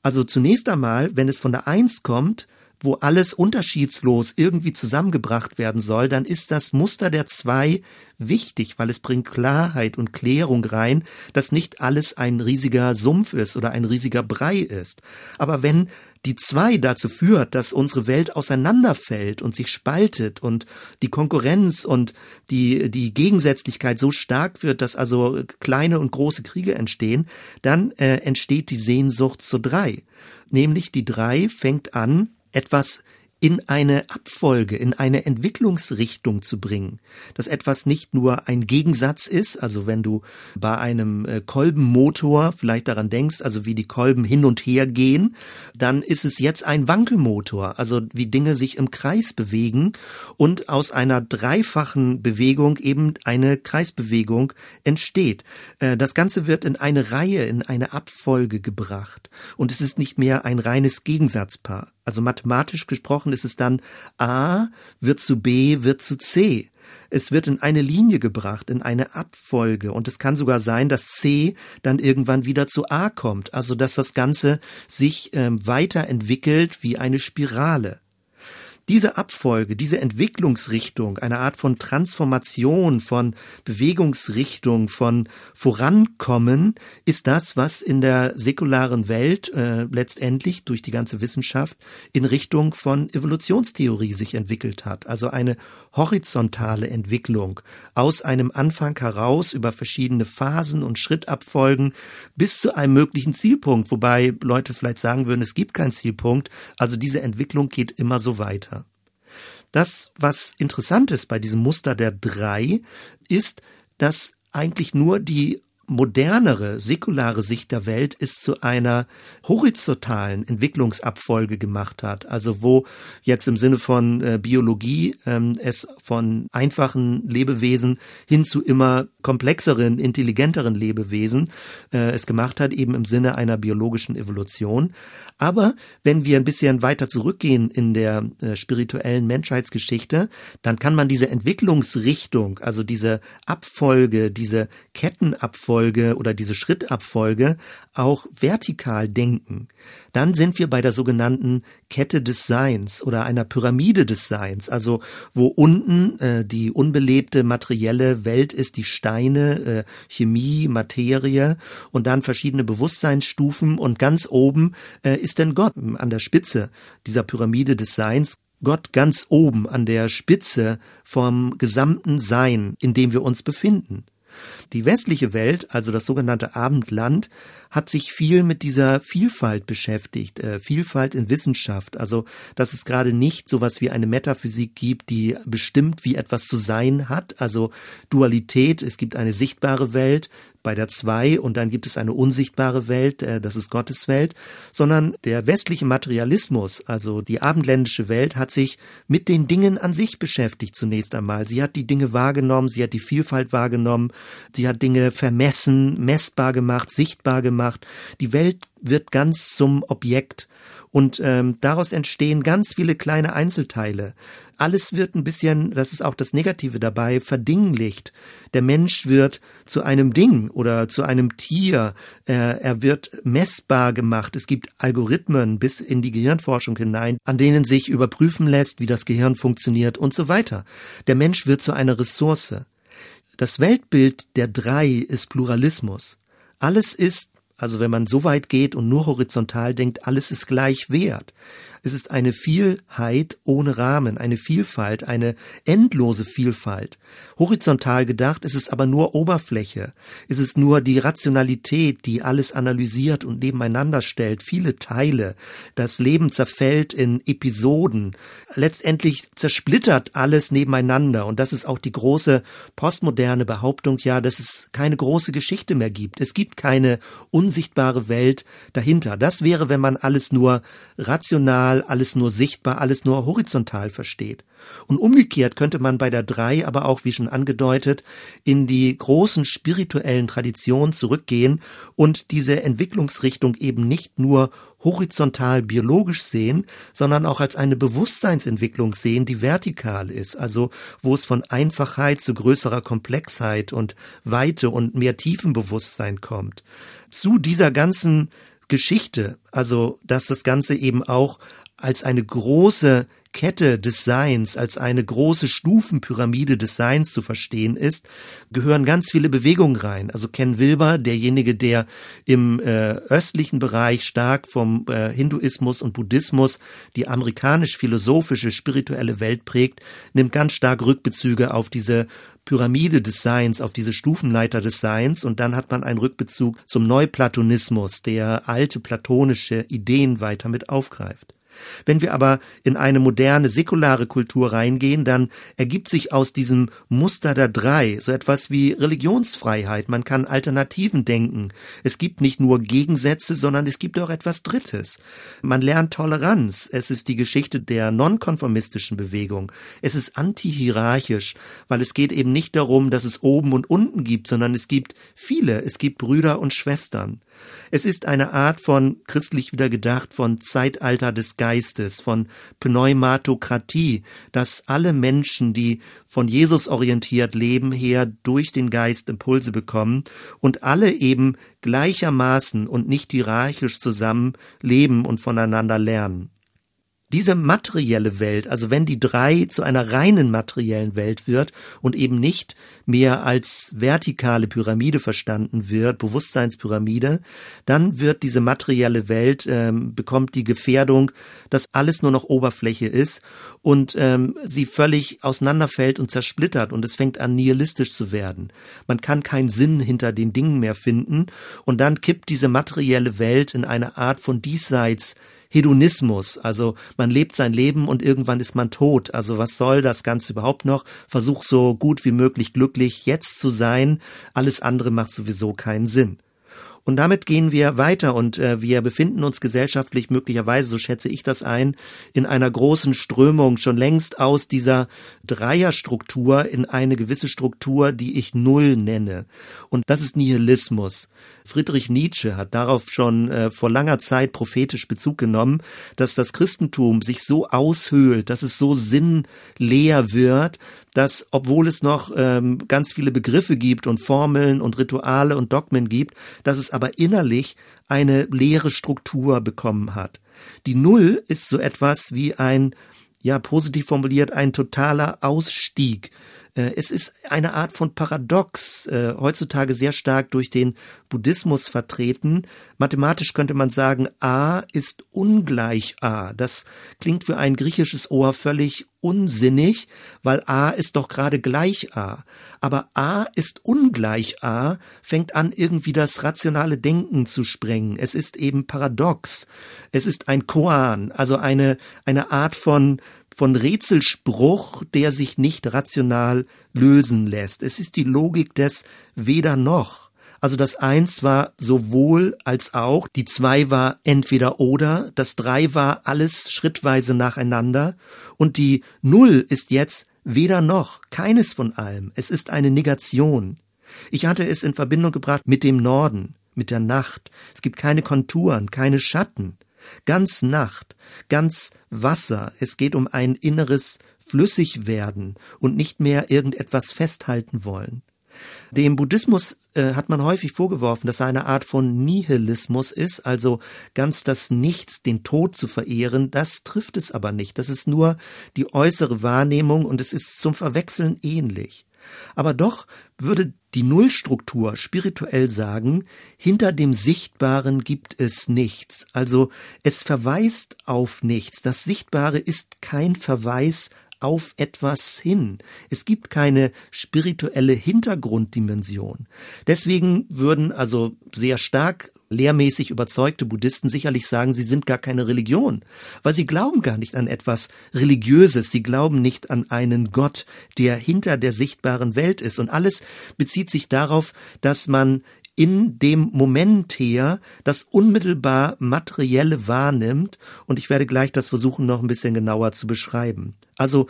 Also zunächst einmal, wenn es von der Eins kommt, wo alles unterschiedslos irgendwie zusammengebracht werden soll, dann ist das Muster der zwei wichtig, weil es bringt Klarheit und Klärung rein, dass nicht alles ein riesiger Sumpf ist oder ein riesiger Brei ist. Aber wenn die zwei dazu führt, dass unsere Welt auseinanderfällt und sich spaltet und die Konkurrenz und die, die Gegensätzlichkeit so stark wird, dass also kleine und große Kriege entstehen, dann äh, entsteht die Sehnsucht zu drei. Nämlich die drei fängt an, etwas in eine Abfolge, in eine Entwicklungsrichtung zu bringen, dass etwas nicht nur ein Gegensatz ist, also wenn du bei einem äh, Kolbenmotor vielleicht daran denkst, also wie die Kolben hin und her gehen, dann ist es jetzt ein Wankelmotor, also wie Dinge sich im Kreis bewegen und aus einer dreifachen Bewegung eben eine Kreisbewegung entsteht. Äh, das Ganze wird in eine Reihe, in eine Abfolge gebracht und es ist nicht mehr ein reines Gegensatzpaar. Also mathematisch gesprochen ist es dann A wird zu B wird zu C. Es wird in eine Linie gebracht, in eine Abfolge. Und es kann sogar sein, dass C dann irgendwann wieder zu A kommt. Also dass das Ganze sich ähm, weiterentwickelt wie eine Spirale. Diese Abfolge, diese Entwicklungsrichtung, eine Art von Transformation, von Bewegungsrichtung, von Vorankommen, ist das, was in der säkularen Welt äh, letztendlich durch die ganze Wissenschaft in Richtung von Evolutionstheorie sich entwickelt hat. Also eine horizontale Entwicklung aus einem Anfang heraus über verschiedene Phasen und Schrittabfolgen bis zu einem möglichen Zielpunkt, wobei Leute vielleicht sagen würden, es gibt keinen Zielpunkt. Also diese Entwicklung geht immer so weiter. Das, was interessant ist bei diesem Muster der drei, ist, dass eigentlich nur die modernere, säkulare Sicht der Welt ist zu einer horizontalen Entwicklungsabfolge gemacht hat. Also wo jetzt im Sinne von äh, Biologie ähm, es von einfachen Lebewesen hin zu immer komplexeren, intelligenteren Lebewesen äh, es gemacht hat, eben im Sinne einer biologischen Evolution. Aber wenn wir ein bisschen weiter zurückgehen in der äh, spirituellen Menschheitsgeschichte, dann kann man diese Entwicklungsrichtung, also diese Abfolge, diese Kettenabfolge oder diese Schrittabfolge auch vertikal denken. Dann sind wir bei der sogenannten Kette des Seins oder einer Pyramide des Seins, also wo unten äh, die unbelebte materielle Welt ist, die Steine, äh, Chemie, Materie und dann verschiedene Bewusstseinsstufen und ganz oben äh, ist denn Gott an der Spitze dieser Pyramide des Seins. Gott ganz oben an der Spitze vom gesamten Sein, in dem wir uns befinden. Die westliche Welt, also das sogenannte Abendland, hat sich viel mit dieser Vielfalt beschäftigt, äh, Vielfalt in Wissenschaft, also dass es gerade nicht sowas wie eine Metaphysik gibt, die bestimmt, wie etwas zu sein hat, also Dualität, es gibt eine sichtbare Welt, bei der zwei und dann gibt es eine unsichtbare Welt, äh, das ist Gottes Welt, sondern der westliche Materialismus, also die abendländische Welt, hat sich mit den Dingen an sich beschäftigt zunächst einmal. Sie hat die Dinge wahrgenommen, sie hat die Vielfalt wahrgenommen, sie hat Dinge vermessen, messbar gemacht, sichtbar gemacht. Die Welt wird ganz zum Objekt und ähm, daraus entstehen ganz viele kleine Einzelteile. Alles wird ein bisschen, das ist auch das Negative dabei, verdinglicht. Der Mensch wird zu einem Ding oder zu einem Tier. Er, er wird messbar gemacht. Es gibt Algorithmen bis in die Gehirnforschung hinein, an denen sich überprüfen lässt, wie das Gehirn funktioniert und so weiter. Der Mensch wird zu einer Ressource. Das Weltbild der drei ist Pluralismus. Alles ist also wenn man so weit geht und nur horizontal denkt, alles ist gleich wert. Es ist eine Vielheit ohne Rahmen, eine Vielfalt, eine endlose Vielfalt. Horizontal gedacht ist es aber nur Oberfläche. Es ist nur die Rationalität, die alles analysiert und nebeneinander stellt, viele Teile. Das Leben zerfällt in Episoden. Letztendlich zersplittert alles nebeneinander. Und das ist auch die große postmoderne Behauptung, ja, dass es keine große Geschichte mehr gibt. Es gibt keine unsichtbare Welt dahinter. Das wäre, wenn man alles nur rational, alles nur sichtbar, alles nur horizontal versteht. Und umgekehrt könnte man bei der drei aber auch, wie schon angedeutet, in die großen spirituellen Traditionen zurückgehen und diese Entwicklungsrichtung eben nicht nur horizontal biologisch sehen, sondern auch als eine Bewusstseinsentwicklung sehen, die vertikal ist, also wo es von Einfachheit zu größerer Komplexheit und Weite und mehr Tiefenbewusstsein kommt. Zu dieser ganzen Geschichte, also dass das Ganze eben auch als eine große Kette des Seins, als eine große Stufenpyramide des Seins zu verstehen ist, gehören ganz viele Bewegungen rein. Also Ken Wilber, derjenige, der im äh, östlichen Bereich stark vom äh, Hinduismus und Buddhismus die amerikanisch-philosophische, spirituelle Welt prägt, nimmt ganz stark Rückbezüge auf diese Pyramide des Seins, auf diese Stufenleiter des Seins und dann hat man einen Rückbezug zum Neuplatonismus, der alte platonische Ideen weiter mit aufgreift. Wenn wir aber in eine moderne, säkulare Kultur reingehen, dann ergibt sich aus diesem Muster der drei so etwas wie Religionsfreiheit. Man kann Alternativen denken. Es gibt nicht nur Gegensätze, sondern es gibt auch etwas Drittes. Man lernt Toleranz. Es ist die Geschichte der nonkonformistischen Bewegung. Es ist antihierarchisch, weil es geht eben nicht darum, dass es oben und unten gibt, sondern es gibt viele. Es gibt Brüder und Schwestern. Es ist eine Art von, christlich wieder gedacht, von Zeitalter des Geistes, von Pneumatokratie, dass alle Menschen, die von Jesus orientiert leben, her durch den Geist Impulse bekommen und alle eben gleichermaßen und nicht hierarchisch zusammen leben und voneinander lernen. Diese materielle Welt, also wenn die drei zu einer reinen materiellen Welt wird und eben nicht mehr als vertikale Pyramide verstanden wird, Bewusstseinspyramide, dann wird diese materielle Welt ähm, bekommt die Gefährdung, dass alles nur noch Oberfläche ist und ähm, sie völlig auseinanderfällt und zersplittert und es fängt an nihilistisch zu werden. Man kann keinen Sinn hinter den Dingen mehr finden und dann kippt diese materielle Welt in eine Art von diesseits Hedonismus, also man lebt sein Leben und irgendwann ist man tot. Also was soll das Ganze überhaupt noch? Versuch so gut wie möglich glücklich jetzt zu sein. Alles andere macht sowieso keinen Sinn. Und damit gehen wir weiter und äh, wir befinden uns gesellschaftlich möglicherweise, so schätze ich das ein, in einer großen Strömung schon längst aus dieser Dreierstruktur in eine gewisse Struktur, die ich Null nenne. Und das ist Nihilismus. Friedrich Nietzsche hat darauf schon äh, vor langer Zeit prophetisch Bezug genommen, dass das Christentum sich so aushöhlt, dass es so sinnleer wird, dass obwohl es noch ähm, ganz viele Begriffe gibt und Formeln und Rituale und Dogmen gibt, dass es aber innerlich eine leere Struktur bekommen hat. Die Null ist so etwas wie ein, ja, positiv formuliert, ein totaler Ausstieg äh, es ist eine Art von Paradox, äh, heutzutage sehr stark durch den Buddhismus vertreten. Mathematisch könnte man sagen, a ist ungleich a. Das klingt für ein griechisches Ohr völlig unsinnig, weil a ist doch gerade gleich a. Aber a ist ungleich a, fängt an irgendwie das rationale Denken zu sprengen. Es ist eben paradox. Es ist ein Koan, also eine, eine Art von von Rätselspruch, der sich nicht rational lösen lässt. Es ist die Logik des weder noch. Also das Eins war sowohl als auch, die Zwei war entweder oder, das Drei war alles schrittweise nacheinander und die Null ist jetzt weder noch, keines von allem. Es ist eine Negation. Ich hatte es in Verbindung gebracht mit dem Norden, mit der Nacht. Es gibt keine Konturen, keine Schatten ganz Nacht, ganz Wasser. Es geht um ein inneres Flüssigwerden und nicht mehr irgendetwas festhalten wollen. Dem Buddhismus äh, hat man häufig vorgeworfen, dass er eine Art von Nihilismus ist, also ganz das Nichts, den Tod zu verehren. Das trifft es aber nicht. Das ist nur die äußere Wahrnehmung und es ist zum Verwechseln ähnlich. Aber doch würde die Nullstruktur spirituell sagen, hinter dem Sichtbaren gibt es nichts. Also es verweist auf nichts. Das Sichtbare ist kein Verweis auf etwas hin. Es gibt keine spirituelle Hintergrunddimension. Deswegen würden also sehr stark lehrmäßig überzeugte Buddhisten sicherlich sagen, sie sind gar keine Religion, weil sie glauben gar nicht an etwas Religiöses, sie glauben nicht an einen Gott, der hinter der sichtbaren Welt ist. Und alles bezieht sich darauf, dass man in dem Moment her das unmittelbar Materielle wahrnimmt und ich werde gleich das versuchen noch ein bisschen genauer zu beschreiben. Also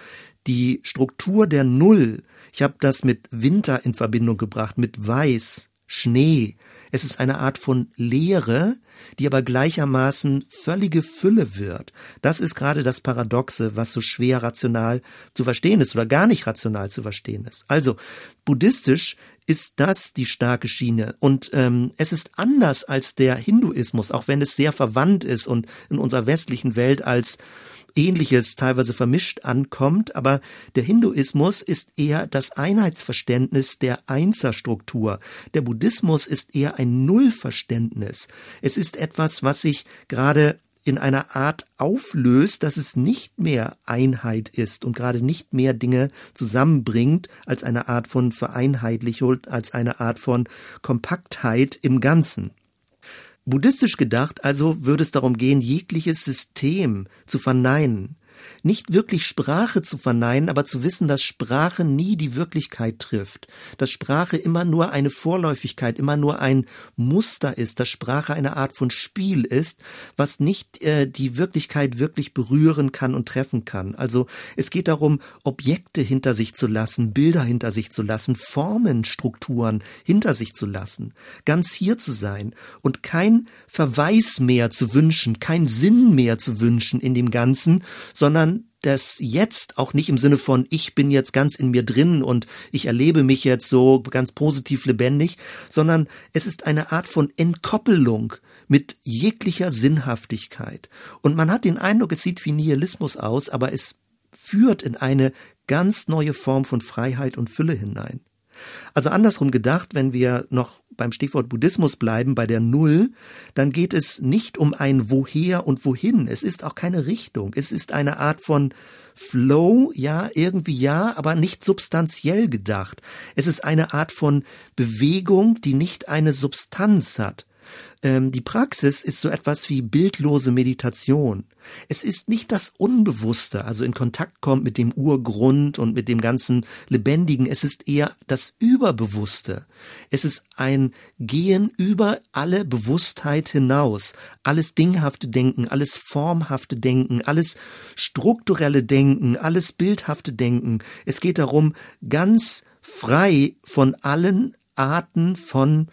die Struktur der Null, ich habe das mit Winter in Verbindung gebracht, mit Weiß, Schnee. Es ist eine Art von Leere, die aber gleichermaßen völlige Fülle wird. Das ist gerade das Paradoxe, was so schwer rational zu verstehen ist oder gar nicht rational zu verstehen ist. Also buddhistisch ist das die starke Schiene. Und ähm, es ist anders als der Hinduismus, auch wenn es sehr verwandt ist und in unserer westlichen Welt als Ähnliches teilweise vermischt ankommt, aber der Hinduismus ist eher das Einheitsverständnis der Einserstruktur. Der Buddhismus ist eher ein Nullverständnis. Es ist etwas, was sich gerade in einer Art auflöst, dass es nicht mehr Einheit ist und gerade nicht mehr Dinge zusammenbringt als eine Art von Vereinheitlichung, als eine Art von Kompaktheit im Ganzen. Buddhistisch gedacht also würde es darum gehen, jegliches System zu verneinen, nicht wirklich Sprache zu verneinen, aber zu wissen, dass Sprache nie die Wirklichkeit trifft, dass Sprache immer nur eine Vorläufigkeit, immer nur ein Muster ist, dass Sprache eine Art von Spiel ist, was nicht äh, die Wirklichkeit wirklich berühren kann und treffen kann. Also es geht darum, Objekte hinter sich zu lassen, Bilder hinter sich zu lassen, Formen, Strukturen hinter sich zu lassen, ganz hier zu sein und kein Verweis mehr zu wünschen, kein Sinn mehr zu wünschen in dem Ganzen, sondern das jetzt auch nicht im Sinne von ich bin jetzt ganz in mir drin und ich erlebe mich jetzt so ganz positiv lebendig, sondern es ist eine Art von Entkoppelung mit jeglicher Sinnhaftigkeit. Und man hat den Eindruck, es sieht wie Nihilismus aus, aber es führt in eine ganz neue Form von Freiheit und Fülle hinein. Also andersrum gedacht, wenn wir noch beim Stichwort Buddhismus bleiben, bei der Null, dann geht es nicht um ein Woher und Wohin. Es ist auch keine Richtung. Es ist eine Art von Flow, ja, irgendwie ja, aber nicht substanziell gedacht. Es ist eine Art von Bewegung, die nicht eine Substanz hat. Ähm, die Praxis ist so etwas wie bildlose Meditation. Es ist nicht das Unbewusste, also in Kontakt kommt mit dem Urgrund und mit dem ganzen Lebendigen. Es ist eher das Überbewusste. Es ist ein Gehen über alle Bewusstheit hinaus. Alles dinghafte Denken, alles formhafte Denken, alles strukturelle Denken, alles bildhafte Denken. Es geht darum, ganz frei von allen Arten von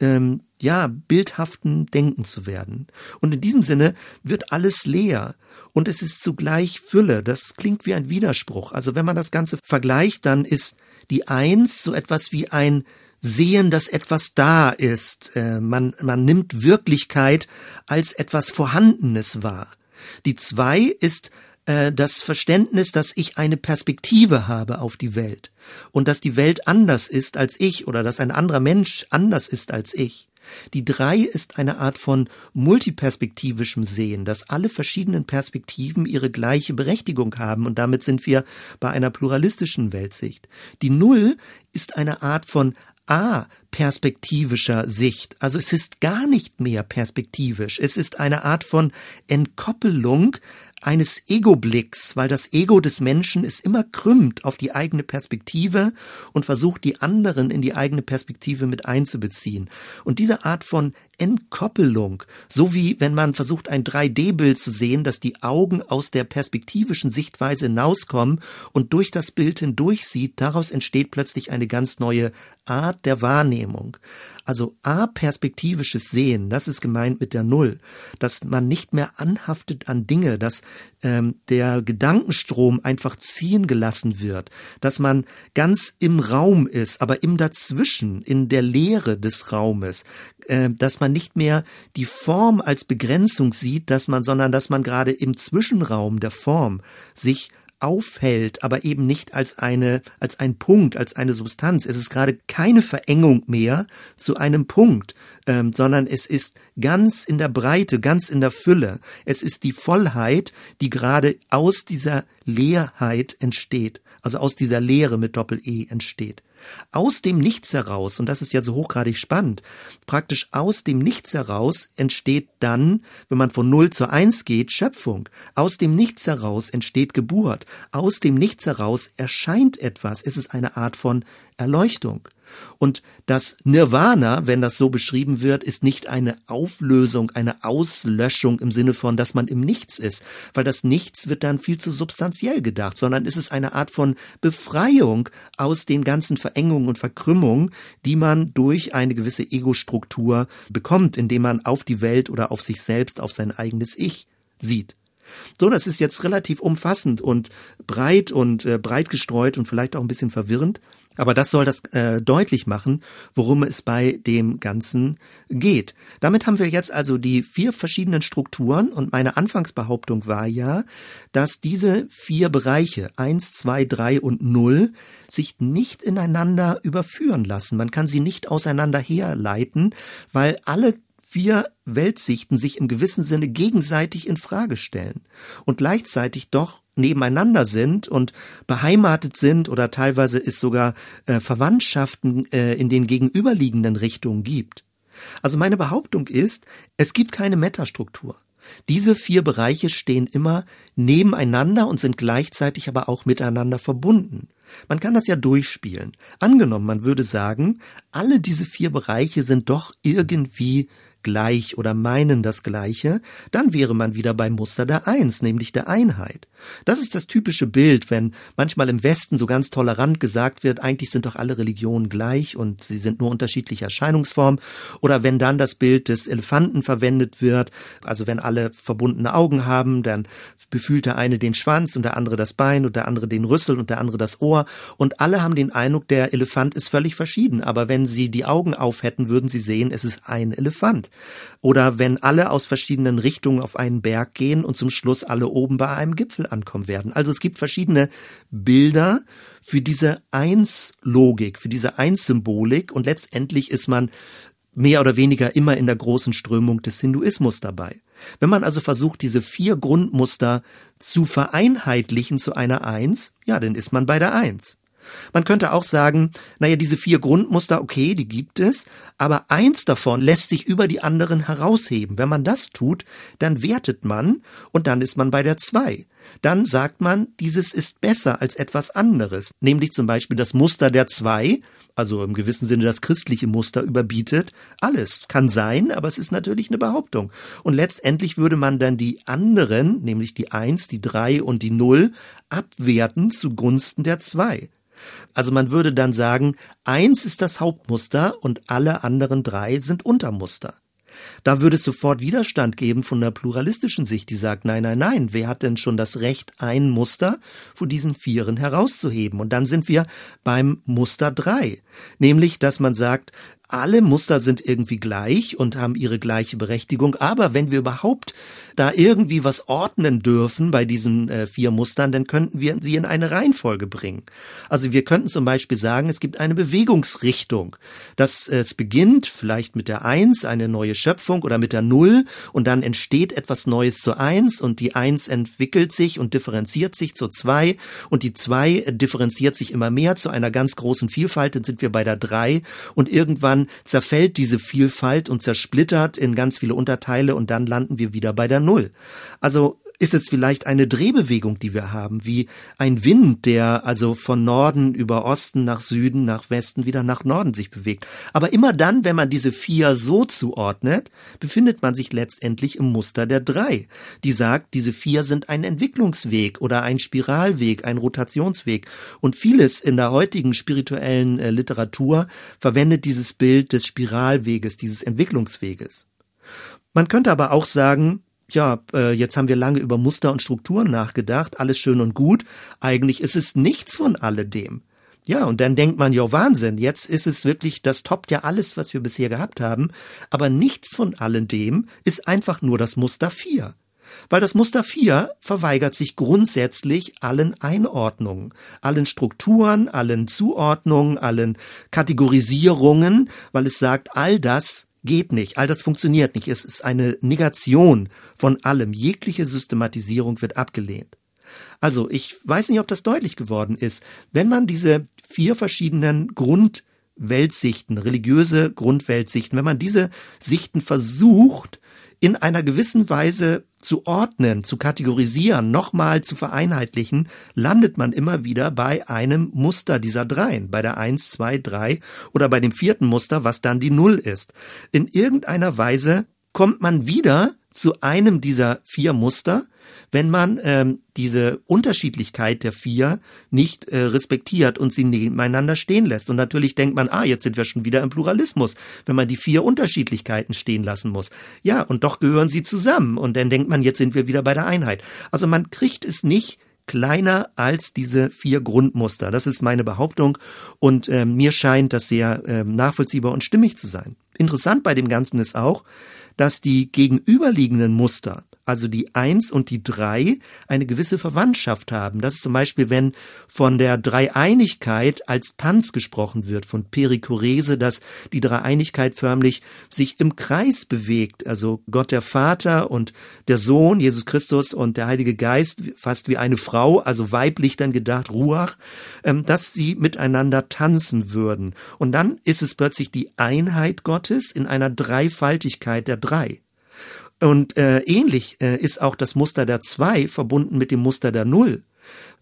ähm, ja, bildhaften Denken zu werden. Und in diesem Sinne wird alles leer und es ist zugleich Fülle. Das klingt wie ein Widerspruch. Also wenn man das Ganze vergleicht, dann ist die Eins so etwas wie ein Sehen, dass etwas da ist. Äh, man, man nimmt Wirklichkeit als etwas Vorhandenes wahr. Die Zwei ist äh, das Verständnis, dass ich eine Perspektive habe auf die Welt und dass die Welt anders ist als ich oder dass ein anderer Mensch anders ist als ich. Die drei ist eine Art von multiperspektivischem Sehen, dass alle verschiedenen Perspektiven ihre gleiche Berechtigung haben und damit sind wir bei einer pluralistischen Weltsicht. Die Null ist eine Art von a-perspektivischer Sicht. Also es ist gar nicht mehr perspektivisch. Es ist eine Art von Entkoppelung eines Ego-Blicks, weil das Ego des Menschen ist immer krümmt auf die eigene Perspektive und versucht, die anderen in die eigene Perspektive mit einzubeziehen. Und diese Art von Entkoppelung, so wie wenn man versucht, ein 3D-Bild zu sehen, dass die Augen aus der perspektivischen Sichtweise hinauskommen und durch das Bild hindurch sieht, daraus entsteht plötzlich eine ganz neue Art der Wahrnehmung. Also aperspektivisches Sehen, das ist gemeint mit der Null, dass man nicht mehr anhaftet an Dinge, dass ähm, der Gedankenstrom einfach ziehen gelassen wird, dass man ganz im Raum ist, aber im Dazwischen, in der Leere des Raumes, äh, dass man nicht mehr die Form als Begrenzung sieht, dass man, sondern dass man gerade im Zwischenraum der Form sich aufhält, aber eben nicht als eine, als ein Punkt, als eine Substanz. Es ist gerade keine Verengung mehr zu einem Punkt, ähm, sondern es ist ganz in der Breite, ganz in der Fülle. Es ist die Vollheit, die gerade aus dieser Leerheit entsteht, also aus dieser Leere mit Doppel-E entsteht. Aus dem Nichts heraus, und das ist ja so hochgradig spannend, praktisch aus dem Nichts heraus entsteht dann, wenn man von Null zu Eins geht, Schöpfung. Aus dem Nichts heraus entsteht Geburt. Aus dem Nichts heraus erscheint etwas. Es ist eine Art von Erleuchtung. Und das Nirvana, wenn das so beschrieben wird, ist nicht eine Auflösung, eine Auslöschung im Sinne von, dass man im Nichts ist, weil das Nichts wird dann viel zu substanziell gedacht, sondern es ist eine Art von Befreiung aus den ganzen Verengungen und Verkrümmungen, die man durch eine gewisse Ego-Struktur bekommt, indem man auf die Welt oder auf sich selbst, auf sein eigenes Ich sieht. So, das ist jetzt relativ umfassend und breit und äh, breit gestreut und vielleicht auch ein bisschen verwirrend. Aber das soll das äh, deutlich machen, worum es bei dem Ganzen geht. Damit haben wir jetzt also die vier verschiedenen Strukturen und meine Anfangsbehauptung war ja, dass diese vier Bereiche eins, zwei, drei und null sich nicht ineinander überführen lassen. Man kann sie nicht auseinander herleiten, weil alle vier Weltsichten sich im gewissen Sinne gegenseitig in Frage stellen und gleichzeitig doch nebeneinander sind und beheimatet sind oder teilweise es sogar äh, Verwandtschaften äh, in den gegenüberliegenden Richtungen gibt. Also meine Behauptung ist, es gibt keine Metastruktur. Diese vier Bereiche stehen immer nebeneinander und sind gleichzeitig aber auch miteinander verbunden. Man kann das ja durchspielen. Angenommen, man würde sagen, alle diese vier Bereiche sind doch irgendwie gleich oder meinen das Gleiche, dann wäre man wieder beim Muster der Eins, nämlich der Einheit. Das ist das typische Bild, wenn manchmal im Westen so ganz tolerant gesagt wird, eigentlich sind doch alle Religionen gleich und sie sind nur unterschiedliche Erscheinungsformen, oder wenn dann das Bild des Elefanten verwendet wird, also wenn alle verbundene Augen haben, dann befühlt der eine den Schwanz und der andere das Bein und der andere den Rüssel und der andere das Ohr und alle haben den Eindruck, der Elefant ist völlig verschieden, aber wenn sie die Augen auf hätten, würden sie sehen, es ist ein Elefant. Oder wenn alle aus verschiedenen Richtungen auf einen Berg gehen und zum Schluss alle oben bei einem Gipfel ankommen werden. Also es gibt verschiedene Bilder für diese Eins-Logik, für diese Eins-Symbolik und letztendlich ist man mehr oder weniger immer in der großen Strömung des Hinduismus dabei. Wenn man also versucht, diese vier Grundmuster zu vereinheitlichen zu einer Eins, ja, dann ist man bei der Eins. Man könnte auch sagen, naja, diese vier Grundmuster, okay, die gibt es, aber eins davon lässt sich über die anderen herausheben. Wenn man das tut, dann wertet man und dann ist man bei der zwei. Dann sagt man, dieses ist besser als etwas anderes, nämlich zum Beispiel das Muster der zwei, also im gewissen Sinne das christliche Muster überbietet alles. Kann sein, aber es ist natürlich eine Behauptung. Und letztendlich würde man dann die anderen, nämlich die eins, die drei und die null, abwerten zugunsten der zwei. Also man würde dann sagen, eins ist das Hauptmuster und alle anderen drei sind Untermuster. Da würde es sofort Widerstand geben von der pluralistischen Sicht, die sagt, nein, nein, nein, wer hat denn schon das Recht, ein Muster von diesen Vieren herauszuheben? Und dann sind wir beim Muster drei, nämlich, dass man sagt, alle Muster sind irgendwie gleich und haben ihre gleiche Berechtigung, aber wenn wir überhaupt da irgendwie was ordnen dürfen bei diesen äh, vier Mustern, dann könnten wir sie in eine Reihenfolge bringen. Also wir könnten zum Beispiel sagen, es gibt eine Bewegungsrichtung. dass äh, es beginnt vielleicht mit der Eins, eine neue Schöpfung oder mit der Null und dann entsteht etwas Neues zur Eins und die Eins entwickelt sich und differenziert sich zur Zwei und die Zwei differenziert sich immer mehr zu einer ganz großen Vielfalt, dann sind wir bei der Drei und irgendwann irgendwann zerfällt diese Vielfalt und zersplittert in ganz viele Unterteile und dann landen wir wieder bei der Null. Also ist es vielleicht eine Drehbewegung, die wir haben, wie ein Wind, der also von Norden über Osten nach Süden, nach Westen wieder nach Norden sich bewegt. Aber immer dann, wenn man diese vier so zuordnet, befindet man sich letztendlich im Muster der drei, die sagt, diese vier sind ein Entwicklungsweg oder ein Spiralweg, ein Rotationsweg. Und vieles in der heutigen spirituellen äh, Literatur verwendet dieses Bild des Spiralweges, dieses Entwicklungsweges. Man könnte aber auch sagen, ja, äh, jetzt haben wir lange über Muster und Strukturen nachgedacht, alles schön und gut. Eigentlich ist es nichts von alledem. Ja, und dann denkt man, ja, Wahnsinn, jetzt ist es wirklich, das toppt ja alles, was wir bisher gehabt haben. Aber nichts von alledem ist einfach nur das Muster 4. Weil das Muster 4 verweigert sich grundsätzlich allen Einordnungen, allen Strukturen, allen Zuordnungen, allen Kategorisierungen, weil es sagt, all das geht nicht, all das funktioniert nicht. Es ist eine Negation von allem. Jegliche Systematisierung wird abgelehnt. Also, ich weiß nicht, ob das deutlich geworden ist. Wenn man diese vier verschiedenen Grundweltsichten, religiöse Grundweltsichten, wenn man diese Sichten versucht, in einer gewissen Weise zu ordnen, zu kategorisieren, nochmal zu vereinheitlichen, landet man immer wieder bei einem Muster dieser dreien, bei der eins, zwei, drei oder bei dem vierten Muster, was dann die Null ist. In irgendeiner Weise kommt man wieder zu einem dieser vier Muster, wenn man ähm, diese Unterschiedlichkeit der vier nicht äh, respektiert und sie nebeneinander stehen lässt. Und natürlich denkt man, ah, jetzt sind wir schon wieder im Pluralismus, wenn man die vier Unterschiedlichkeiten stehen lassen muss. Ja, und doch gehören sie zusammen. Und dann denkt man, jetzt sind wir wieder bei der Einheit. Also man kriegt es nicht kleiner als diese vier Grundmuster. Das ist meine Behauptung und äh, mir scheint das sehr äh, nachvollziehbar und stimmig zu sein. Interessant bei dem Ganzen ist auch, dass die gegenüberliegenden Muster, also die Eins und die Drei, eine gewisse Verwandtschaft haben. Das ist zum Beispiel, wenn von der Dreieinigkeit als Tanz gesprochen wird, von Perikorese, dass die Dreieinigkeit förmlich sich im Kreis bewegt. Also Gott der Vater und der Sohn, Jesus Christus und der Heilige Geist, fast wie eine Frau, also weiblich dann gedacht, Ruach, ähm, dass sie miteinander tanzen würden. Und dann ist es plötzlich die Einheit Gottes in einer Dreifaltigkeit der drei. Und äh, ähnlich äh, ist auch das Muster der zwei verbunden mit dem Muster der Null.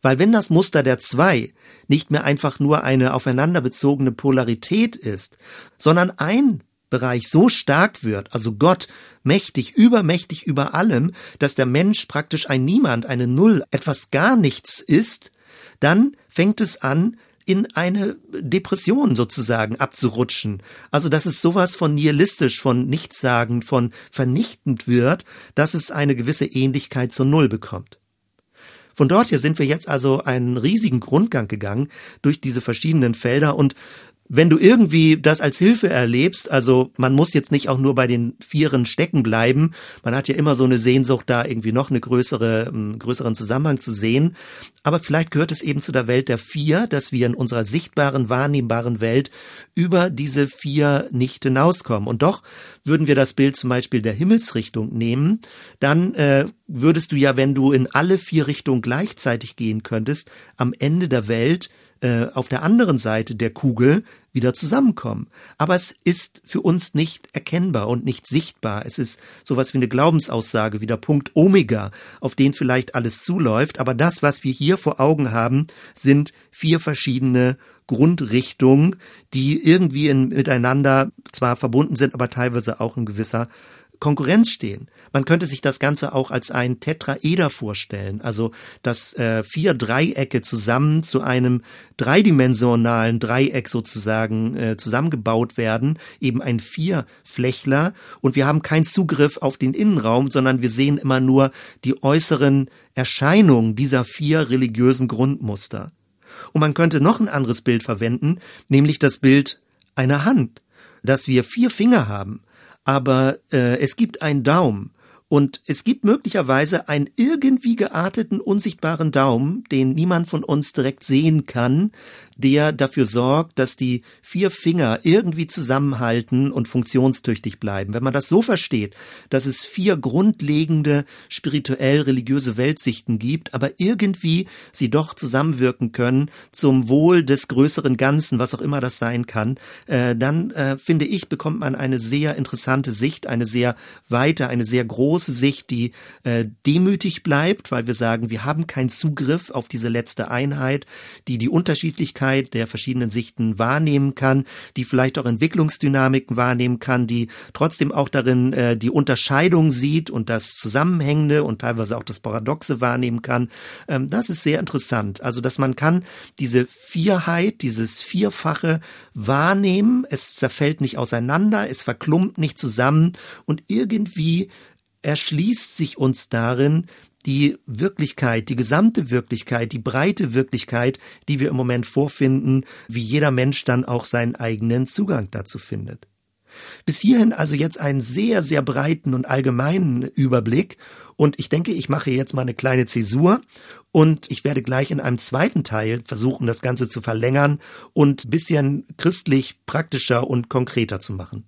Weil wenn das Muster der zwei nicht mehr einfach nur eine aufeinander bezogene Polarität ist, sondern ein Bereich so stark wird, also Gott mächtig, übermächtig über allem, dass der Mensch praktisch ein Niemand, eine Null, etwas gar nichts ist, dann fängt es an, in eine Depression sozusagen abzurutschen. Also, dass es sowas von nihilistisch, von nichtssagend, von vernichtend wird, dass es eine gewisse Ähnlichkeit zur Null bekommt. Von dort her sind wir jetzt also einen riesigen Grundgang gegangen durch diese verschiedenen Felder und wenn du irgendwie das als Hilfe erlebst, also man muss jetzt nicht auch nur bei den Vieren stecken bleiben, man hat ja immer so eine Sehnsucht, da irgendwie noch eine größere, einen ähm, größeren Zusammenhang zu sehen, aber vielleicht gehört es eben zu der Welt der Vier, dass wir in unserer sichtbaren, wahrnehmbaren Welt über diese Vier nicht hinauskommen. Und doch würden wir das Bild zum Beispiel der Himmelsrichtung nehmen, dann äh, würdest du ja, wenn du in alle vier Richtungen gleichzeitig gehen könntest, am Ende der Welt äh, auf der anderen Seite der Kugel wieder zusammenkommen. Aber es ist für uns nicht erkennbar und nicht sichtbar. Es ist sowas wie eine Glaubensaussage, wie der Punkt Omega, auf den vielleicht alles zuläuft. Aber das, was wir hier vor Augen haben, sind vier verschiedene Grundrichtungen, die irgendwie in, miteinander zwar verbunden sind, aber teilweise auch in gewisser Konkurrenz stehen. Man könnte sich das Ganze auch als ein Tetraeder vorstellen, also dass äh, vier Dreiecke zusammen zu einem dreidimensionalen Dreieck sozusagen äh, zusammengebaut werden, eben ein Vierflächler und wir haben keinen Zugriff auf den Innenraum, sondern wir sehen immer nur die äußeren Erscheinungen dieser vier religiösen Grundmuster. Und man könnte noch ein anderes Bild verwenden, nämlich das Bild einer Hand, dass wir vier Finger haben aber äh, es gibt einen Daumen und es gibt möglicherweise einen irgendwie gearteten, unsichtbaren Daumen, den niemand von uns direkt sehen kann, der dafür sorgt, dass die vier Finger irgendwie zusammenhalten und funktionstüchtig bleiben. Wenn man das so versteht, dass es vier grundlegende spirituell-religiöse Weltsichten gibt, aber irgendwie sie doch zusammenwirken können zum Wohl des größeren Ganzen, was auch immer das sein kann, äh, dann äh, finde ich, bekommt man eine sehr interessante Sicht, eine sehr weite, eine sehr große große Sicht, die äh, demütig bleibt, weil wir sagen, wir haben keinen Zugriff auf diese letzte Einheit, die die Unterschiedlichkeit der verschiedenen Sichten wahrnehmen kann, die vielleicht auch Entwicklungsdynamiken wahrnehmen kann, die trotzdem auch darin äh, die Unterscheidung sieht und das Zusammenhängende und teilweise auch das Paradoxe wahrnehmen kann. Ähm, das ist sehr interessant. Also, dass man kann diese Vierheit, dieses Vierfache wahrnehmen. Es zerfällt nicht auseinander, es verklumpt nicht zusammen und irgendwie erschließt sich uns darin die Wirklichkeit, die gesamte Wirklichkeit, die breite Wirklichkeit, die wir im Moment vorfinden, wie jeder Mensch dann auch seinen eigenen Zugang dazu findet. Bis hierhin also jetzt einen sehr, sehr breiten und allgemeinen Überblick. Und ich denke, ich mache jetzt mal eine kleine Zäsur und ich werde gleich in einem zweiten Teil versuchen, das Ganze zu verlängern und bisschen christlich praktischer und konkreter zu machen.